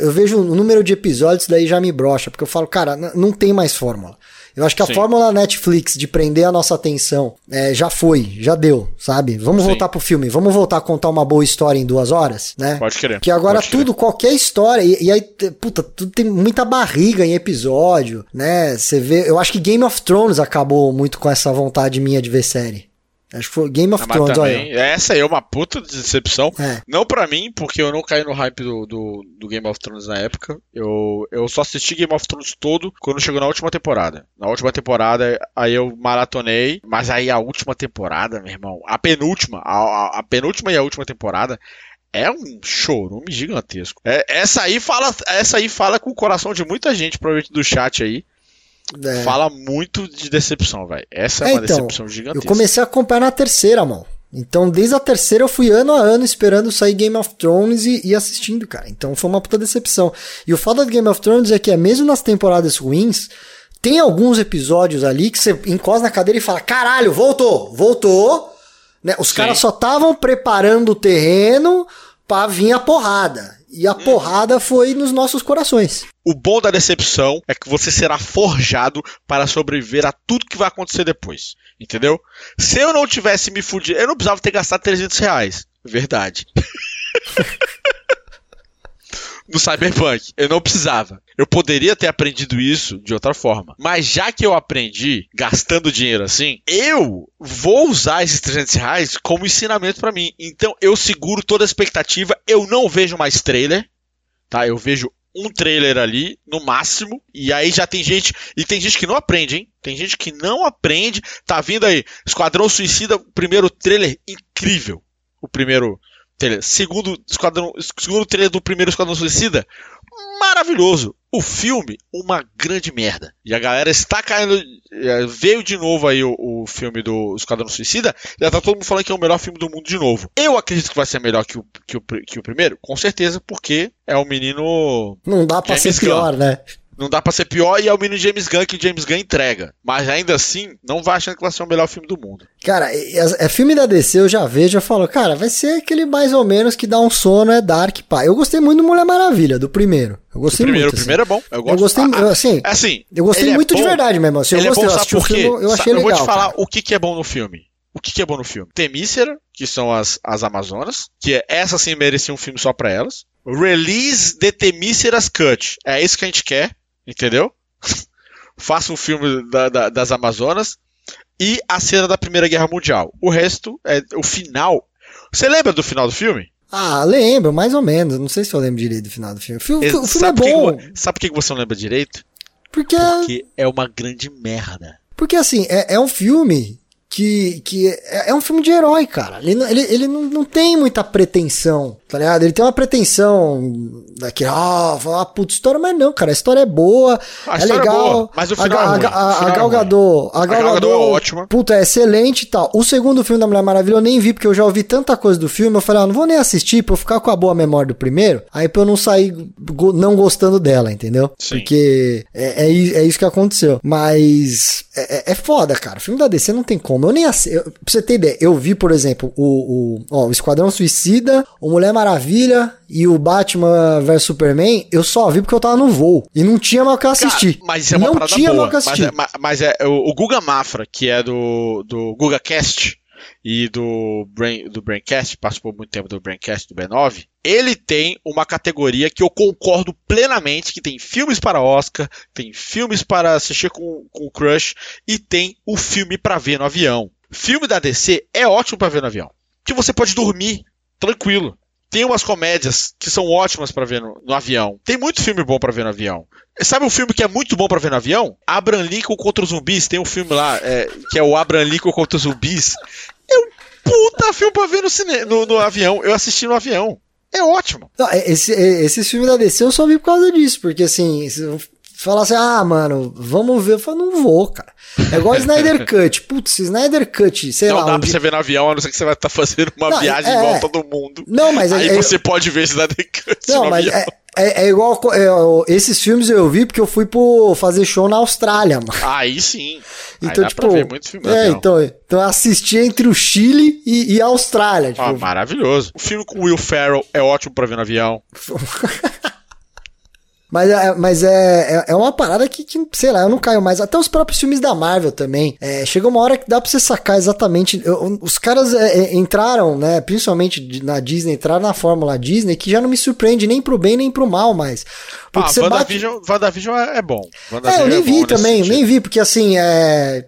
Eu vejo o número de episódios, daí já me brocha. Porque eu falo, cara, não tem mais fórmula. Eu acho que a Sim. fórmula Netflix de prender a nossa atenção é, já foi, já deu, sabe? Vamos Sim. voltar pro filme, vamos voltar a contar uma boa história em duas horas, né? Pode crer. Que agora pode tudo, qualquer história, e, e aí, puta, tudo tem muita barriga em episódio, né? Você vê, eu acho que Game of Thrones acabou muito com essa vontade minha de ver série. Acho que foi Game of Ah, Thrones, também, olha. essa aí é uma puta decepção. É. Não pra mim, porque eu não caí no hype do, do, do Game of Thrones na época. Eu, eu só assisti Game of Thrones todo quando chegou na última temporada. Na última temporada, aí eu maratonei, mas aí a última temporada, meu irmão, a penúltima, a, a- a penúltima e a última temporada. É um chorume gigantesco. É, essa aí fala, essa aí fala com o coração de muita gente, provavelmente do chat aí. É. Fala muito de decepção, velho. Essa é, É, uma então, decepção Eu gigantesca. comecei a acompanhar na terceira, mão. Então, desde a terceira eu fui ano a ano esperando sair Game of Thrones e, e assistindo, cara. Então foi uma puta decepção. E o foda do Game of Thrones é que é mesmo nas temporadas ruins, tem alguns episódios ali que você encosta na cadeira e fala: caralho, voltou, voltou. Né? Os caras só estavam preparando o terreno pra vir a porrada. E a hum. porrada foi nos nossos corações. O bom da decepção é que você será forjado para sobreviver a tudo que vai acontecer depois. Entendeu? Se eu não tivesse me fudido, eu não precisava ter gastado 300 reais. Verdade. no Cyberpunk. Eu não precisava. Eu poderia ter aprendido isso de outra forma. Mas já que eu aprendi gastando dinheiro assim, eu vou usar esses 300 reais como ensinamento para mim. Então eu seguro toda a expectativa. Eu não vejo mais trailer. Tá? Eu vejo um trailer ali, no máximo, e aí já tem gente, e tem gente que não aprende, hein? Tem gente que não aprende, tá vindo aí, Esquadrão Suicida, primeiro trailer incrível, o primeiro trailer, segundo, esquadrão, segundo trailer do primeiro Esquadrão Suicida, maravilhoso. O filme, uma grande merda. E a galera está caindo. É, veio de novo aí o, o filme do Esquadrão Suicida. Já tá todo mundo falando que é o melhor filme do mundo de novo. Eu acredito que vai ser melhor que o, que o, que o primeiro, com certeza, porque é o menino. Não dá pra James ser pior, Gunn. né? Não dá pra ser pior e é o menino James Gunn que o James Gunn entrega. Mas ainda assim, não vai achando que vai ser o melhor filme do mundo. Cara, é, é filme da DC, eu já vejo, eu falo, cara, vai ser aquele mais ou menos que dá um sono, é Dark, pá. Eu gostei muito do Mulher Maravilha, do primeiro. Eu gostei do primeiro, muito. O primeiro assim. é bom. Eu, gosto. eu gostei, ah, assim, é assim, eu gostei é muito é de verdade mesmo. Assim, eu ele gostei, é bom, sabe por quê? Filme, eu achei eu legal. Eu vou te falar cara. o que, que é bom no filme. O que, que é bom no filme? Temícera, que são as, as Amazonas, que é, essa sim merecia um filme só pra elas. Release de Temíceras Cut. É isso que a gente quer, entendeu? Faça um filme da, da, das Amazonas e a cena da Primeira Guerra Mundial. O resto é o final. Você lembra do final do filme? Ah, lembro, mais ou menos. Não sei se eu lembro direito do final do filme. O filme, o filme é bom. Que, sabe por que você não lembra direito? Porque... Porque é uma grande merda. Porque assim, é, é um filme que, que é, é, um filme de herói, cara. Ele, ele, ele não, não tem muita pretensão, tá ligado? Ele tem uma pretensão daquele, ah, falar puta história, mas não, cara, a história é boa, a é legal. É boa, mas o final a, é ruim. A, a, a Gal Gadot, a Gal Gadot é ótima. Puta, é excelente e tal. O segundo filme da Mulher Maravilha eu nem vi, porque eu já ouvi tanta coisa do filme, eu falei, ah, não vou nem assistir pra eu ficar com a boa memória do primeiro, aí pra eu não sair não gostando dela, entendeu? Sim. Porque é, é, é isso que aconteceu. Mas é, é foda, cara. O filme da DC não tem como como. Eu nem eu, pra você ter ideia, eu vi, por exemplo, o, o, ó, o Esquadrão Suicida, o Mulher Maravilha e o Batman vs Superman, eu só vi porque eu tava no voo. E não tinha o que assistir. Cara, mas isso é uma não tinha boa. que assistir. Mas é, mas é o, o Guga Mafra, que é do, do Guga Cast e do, Brain, do Braincast, participou muito tempo do Braincast do B9, ele tem uma categoria que eu concordo plenamente, que tem filmes para Oscar, tem filmes para assistir com, com o Crush e tem o filme para ver no avião. Filme da DC é ótimo para ver no avião, que você pode dormir tranquilo. Tem umas comédias que são ótimas para ver no, no, avião. Tem muito filme bom para ver no avião. Sabe um filme que é muito bom para ver no avião? Abraham Lincoln contra os zumbis. Tem um filme lá é, que é o Abraham Lincoln contra os zumbis. É um puta filme pra ver no, cine... no, no avião. Eu assisti no avião. É ótimo. Não, é, esse, é, esses filmes da DC eu só vi por causa disso, porque assim, falar assim, ah, mano, vamos ver. Eu falo, não vou, cara. É igual Snyder Cut. Putz, Snyder Cut, sei não lá. Não dá pra você ver no avião, a não ser que você vai estar tá fazendo uma não, viagem é, igual todo mundo. Não, mas Aí é, você pode ver Snyder Cut. Não, mas é, é, é, igual. É, esses filmes eu vi porque eu fui pro fazer show na Austrália, mano. Aí sim. Então, Aí tipo. muito filme é, então, então eu assisti entre o Chile e, e a Austrália. Tipo... Ah, maravilhoso. O filme com Will Ferrell é ótimo pra ver no avião. Mas, é, mas é, é, é, uma parada que, sei lá, eu não caio mais. Até os próprios filmes da Marvel também. É, chega uma hora que dá pra você sacar exatamente. Eu, os caras é, é, entraram, né? Principalmente na Disney, entraram na Fórmula Disney, que já não me surpreende nem pro bem nem pro mal mais. Porque ah, você WandaVision, bate... WandaVision é bom. é, eu nem vi também, nem vi, porque assim, é.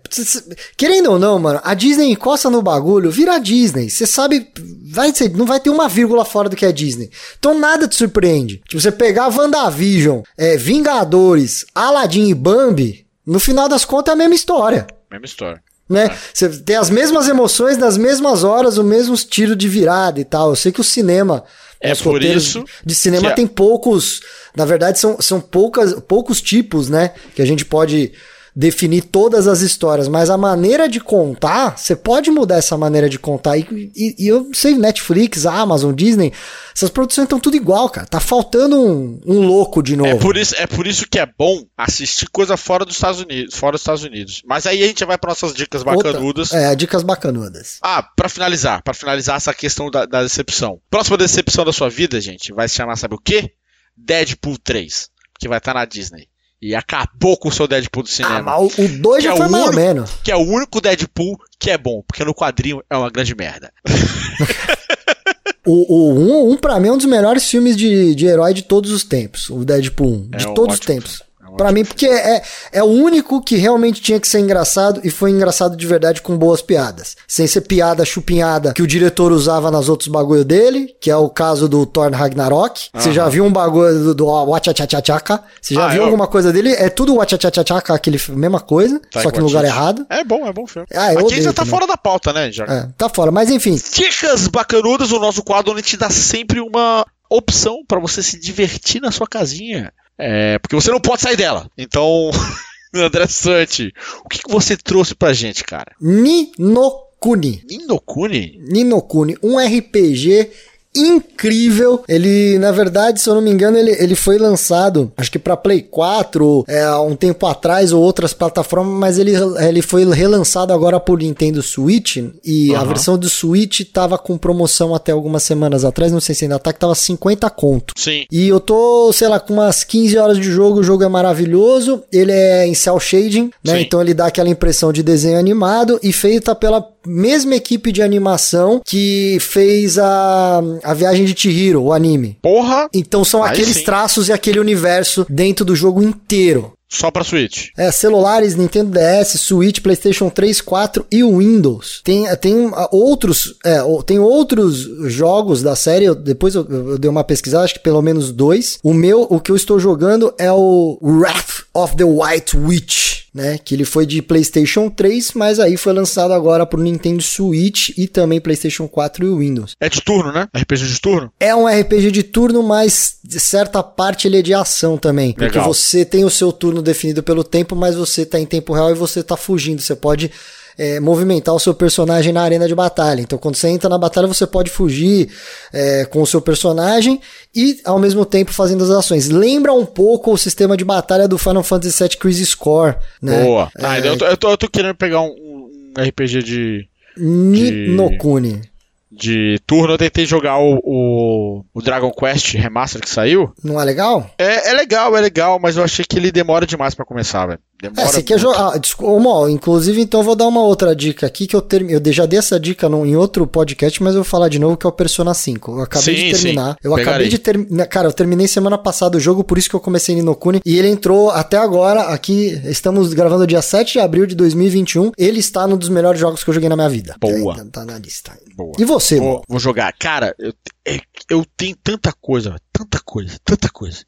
Querendo ou não, mano, a Disney encosta no bagulho, vira a Disney. Você sabe, vai ser, não vai ter uma vírgula fora do que é Disney. Então nada te surpreende. Tipo, você pegar a WandaVision, é, Vingadores, Aladdin e Bambi, no final das contas é a mesma história. Mesma história. Né? É. Você tem as mesmas emoções nas mesmas horas, os mesmos tiros de virada e tal. Eu sei que o cinema é Os por isso de cinema tem poucos, na verdade são, são poucas, poucos tipos, né, que a gente pode definir todas as histórias, mas a maneira de contar, você pode mudar essa maneira de contar. E, e, e eu sei, Netflix, Amazon, Disney, essas produções estão tudo igual, cara. Tá faltando um, um louco de novo. É por, isso, é por isso que é bom assistir coisa fora dos Estados Unidos. Fora dos Estados Unidos. Mas aí a gente vai para nossas dicas bacanudas. Outra, é, dicas bacanudas. Ah, para finalizar, para finalizar essa questão da, da decepção. Próxima decepção da sua vida, gente, vai se chamar, sabe o quê? Deadpool 3, que vai estar tá na Disney. E acabou com o seu Deadpool do cinema. Ah, o 2 já é foi mais ou menos. Que é o único Deadpool que é bom, porque no quadrinho é uma grande merda. o 1, um, um, pra mim, é um dos melhores filmes de, de herói de todos os tempos. O Deadpool 1. De é todos os tempos. Pra mim, porque é, é o único que realmente tinha que ser engraçado e foi engraçado de verdade com boas piadas. Sem ser piada chupinhada que o diretor usava nas outros bagulho dele, que é o caso do Thor Ragnarok. Você já viu um bagulho do, do Wachachachachaka? Você já ah, viu eu... alguma coisa dele? É tudo Wachachachachaka, aquele mesma coisa, tá só que no lugar errado. É bom, é bom filme. Ah, Aqui já tá também. fora da pauta, né? Já. É, tá fora, mas enfim. Dicas bacanudas, o nosso quadro onde te dá sempre uma opção para você se divertir na sua casinha. É, porque você não pode sair dela. Então, André Sante, o que, que você trouxe pra gente, cara? Ninokuni. Ninokuni? Ninokuni, um RPG incrível. Ele, na verdade, se eu não me engano, ele, ele foi lançado, acho que para Play 4, é, um tempo atrás ou outras plataformas, mas ele, ele foi relançado agora por Nintendo Switch e uhum. a versão do Switch tava com promoção até algumas semanas atrás, não sei se ainda tá, que tava 50 conto. Sim. E eu tô, sei lá, com umas 15 horas de jogo, o jogo é maravilhoso, ele é em cel shading, né? Sim. Então ele dá aquela impressão de desenho animado e feita pela mesma equipe de animação que fez a, a Viagem de Chihiro, o anime. Porra! Então são aqueles sim. traços e aquele universo dentro do jogo inteiro. Só para Switch. É, celulares, Nintendo DS, Switch, PlayStation 3, 4 e Windows. Tem, tem ah, outros, é, tem outros jogos da série. Eu, depois eu, eu, dei uma pesquisada, acho que pelo menos dois. O meu, o que eu estou jogando é o Wrath of the White Witch né? Que ele foi de PlayStation 3, mas aí foi lançado agora pro Nintendo Switch e também PlayStation 4 e Windows. É de turno, né? RPG de turno? É um RPG de turno, mas de certa parte ele é de ação também. Porque Legal. você tem o seu turno definido pelo tempo, mas você tá em tempo real e você tá fugindo. Você pode é, movimentar o seu personagem na arena de batalha. Então, quando você entra na batalha, você pode fugir é, com o seu personagem e, ao mesmo tempo, fazendo as ações. Lembra um pouco o sistema de batalha do Final Fantasy VII Crisis Score, né? Boa. É, ah, eu, tô, eu, tô, eu, tô, querendo pegar um, um RPG de... Ninokuni. De de turno, eu tentei jogar o, o, o, Dragon Quest Remaster que saiu. Não é legal? É, é legal, é legal, mas eu achei que ele demora demais para começar, velho. Demora é, você quer jogar. Ah, desculpa, inclusive, então eu vou dar uma outra dica aqui que eu term... eu já dei essa dica no, em outro podcast, mas eu vou falar de novo que é o Persona 5. Eu acabei sim, de terminar. Sim. Eu Pegarei. acabei de terminar. Cara, eu terminei semana passada o jogo, por isso que eu comecei no Kuni. E ele entrou até agora. Aqui estamos gravando dia 7 de abril de 2021. Ele está num dos melhores jogos que eu joguei na minha vida. Boa. É, tá na lista. Boa. E você, vou, vou jogar. Cara, eu, é, eu tenho tanta coisa, tanta coisa, tanta coisa.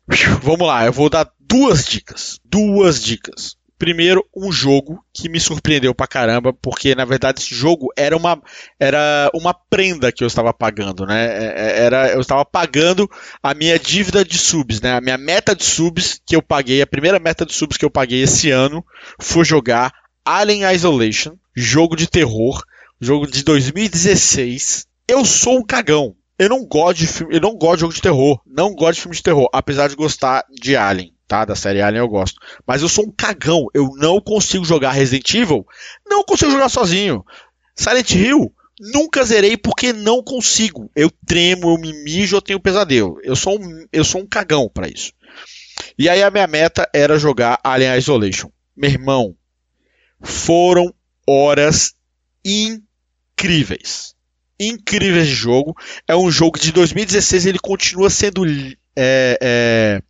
Vamos lá, eu vou dar duas dicas. Duas dicas. Primeiro, um jogo que me surpreendeu pra caramba, porque na verdade esse jogo era uma, era uma prenda que eu estava pagando, né? É, é, era, eu estava pagando a minha dívida de subs, né? A minha meta de subs que eu paguei, a primeira meta de subs que eu paguei esse ano foi jogar Alien Isolation, jogo de terror, jogo de 2016. Eu sou um cagão. Eu não gosto de filme, eu não gosto de jogo de terror, não gosto de filme de terror, apesar de gostar de Alien tá? Da série Alien eu gosto. Mas eu sou um cagão. Eu não consigo jogar Resident Evil. Não consigo jogar sozinho. Silent Hill. Nunca zerei porque não consigo. Eu tremo, eu me mijo, eu tenho pesadelo. Eu sou um, eu sou um cagão para isso. E aí a minha meta era jogar Alien Isolation. Meu irmão, foram horas incríveis. Incríveis de jogo. É um jogo de 2016, ele continua sendo é, é,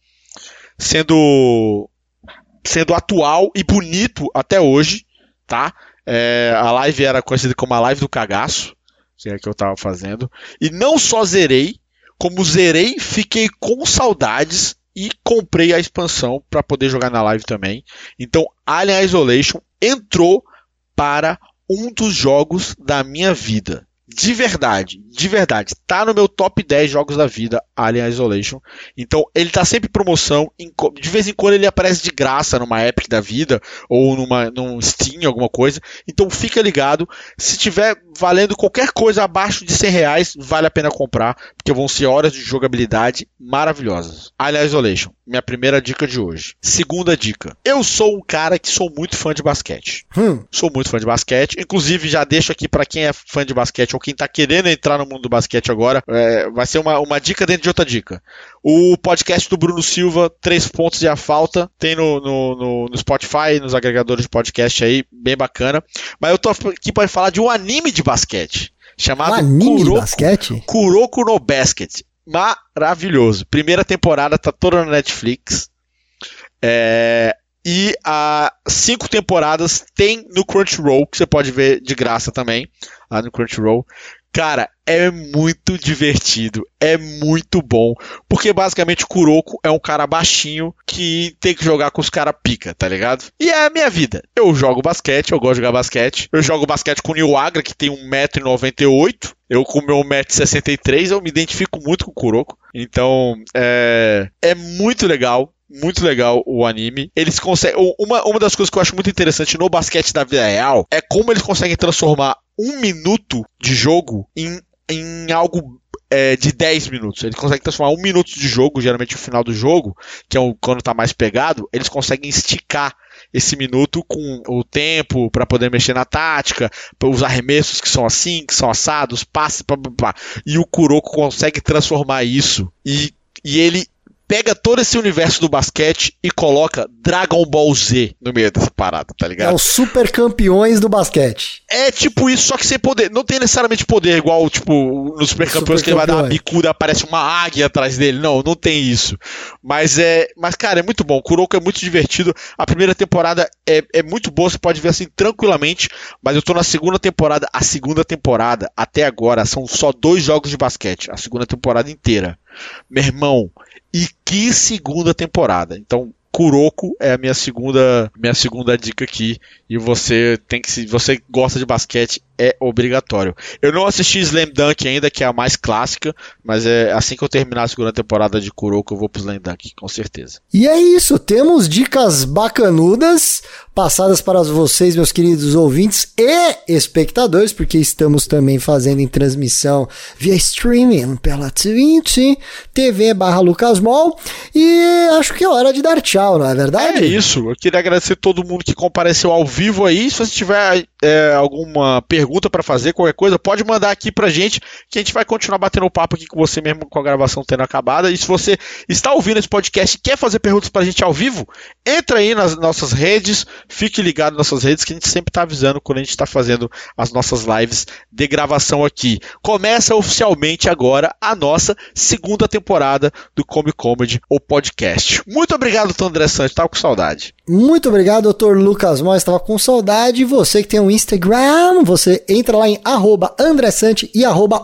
sendo sendo atual e bonito até hoje, tá? É, a live era conhecida como a live do cagaço, que é que eu tava fazendo. E não só zerei, como zerei, fiquei com saudades e comprei a expansão para poder jogar na live também. Então, Alien Isolation entrou para um dos jogos da minha vida. De verdade, de verdade, tá no meu top 10 jogos da vida, Alien Isolation. Então, ele tá sempre em promoção, de vez em quando ele aparece de graça numa Epic da vida, ou numa, num Steam, alguma coisa. Então, fica ligado. Se tiver valendo qualquer coisa abaixo de 100 reais, vale a pena comprar, porque vão ser horas de jogabilidade maravilhosas. Alien Isolation, minha primeira dica de hoje. Segunda dica. Eu sou um cara que sou muito fã de basquete. Hum. Sou muito fã de basquete. Inclusive, já deixo aqui para quem é fã de basquete ou quem tá querendo entrar no mundo do basquete agora, é, vai ser uma, uma dica dentro de outra dica. O podcast do Bruno Silva, Três Pontos e a Falta, tem no, no, no, no Spotify, nos agregadores de podcast aí, bem bacana. Mas eu tô aqui para falar de um anime de basquete. Chamado um anime Kuroko, de basquete? Kuroko no Basket. Maravilhoso. Primeira temporada tá toda na Netflix. É, e há cinco temporadas tem no Crunchyroll, que você pode ver de graça também, lá no Crunchyroll. Cara, é muito divertido, é muito bom, porque basicamente o Kuroko é um cara baixinho que tem que jogar com os caras pica, tá ligado? E é a minha vida. Eu jogo basquete, eu gosto de jogar basquete. Eu jogo basquete com o Nil Agra, que tem 1,98m. Eu com meu 1,63m, eu me identifico muito com o Kuroko. Então, é, é muito legal muito legal o anime. Eles conseguem. Uma, uma das coisas que eu acho muito interessante no basquete da vida real é como eles conseguem transformar um minuto de jogo em, em algo é, de 10 minutos. Eles conseguem transformar um minuto de jogo, geralmente o final do jogo, que é o, quando tá mais pegado, eles conseguem esticar esse minuto com o tempo para poder mexer na tática, os arremessos que são assim, que são assados, passes, blá, blá, blá. e o Kuroko consegue transformar isso e, e ele pega todo esse universo do basquete e coloca Dragon Ball Z no meio dessa parada, tá ligado? É os super campeões do basquete. É tipo isso, só que sem poder. Não tem necessariamente poder igual, tipo, nos super campeões que ele vai dar uma bicuda, aparece uma águia atrás dele. Não, não tem isso. Mas é. Mas, cara, é muito bom. O Kuroko é muito divertido. A primeira temporada é, é muito boa, você pode ver assim tranquilamente. Mas eu tô na segunda temporada. A segunda temporada, até agora, são só dois jogos de basquete. A segunda temporada inteira. Meu irmão, e que segunda temporada. Então, Kuroko é a minha segunda, minha segunda dica aqui. E você tem que se você gosta de basquete, é obrigatório. Eu não assisti Slam Dunk ainda, que é a mais clássica, mas é assim que eu terminar a segunda temporada de Kuroko, eu vou pro Slam Dunk, com certeza. E é isso, temos dicas bacanudas passadas para vocês, meus queridos ouvintes e espectadores, porque estamos também fazendo em transmissão via streaming pela Twitch, TV barra Lucas Mall, e acho que é hora de dar tchau, não é verdade? É isso, eu queria agradecer todo mundo que compareceu ao vivo aí, se você tiver é, alguma pergunta para fazer, qualquer coisa, pode mandar aqui pra gente, que a gente vai continuar batendo papo aqui com você mesmo com a gravação tendo acabada, e se você está ouvindo esse podcast e quer fazer perguntas pra gente ao vivo, entra aí nas nossas redes, Fique ligado nas nossas redes que a gente sempre está avisando quando a gente está fazendo as nossas lives de gravação aqui. Começa oficialmente agora a nossa segunda temporada do Comic Comedy, ou podcast. Muito obrigado, doutor André Santos, estava com saudade. Muito obrigado, doutor Lucas Mó, estava com saudade. Você que tem um Instagram, você entra lá em arroba André Sante e arroba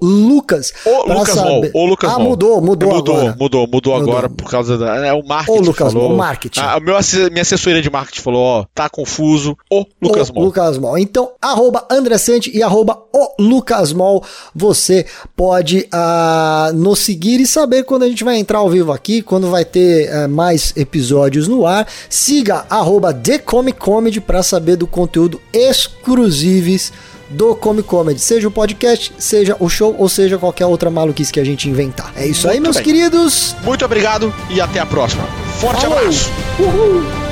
Lucas. O Lucas saber... Mol, o Lucas Ah, mudou, mudou, mudou agora. Mudou, mudou, mudou agora por causa da... É o marketing o Lucas falou. Mol, marketing. A, a meu, minha assessoria de marketing falou, ó, tá confuso, o Lucas o Mol. Lucas Mol. Então, arroba André Sante e arroba o Lucas Mol, você pode uh, nos seguir e saber quando a gente vai entrar ao vivo aqui, quando vai ter uh, mais episódios no ar. Siga arroba The Comic Comedy para saber do conteúdo exclusives do Comic Comedy, seja o podcast, seja o show ou seja qualquer outra maluquice que a gente inventar. É isso Muito aí, meus bem. queridos. Muito obrigado e até a próxima. Forte Falou. abraço. Uhul.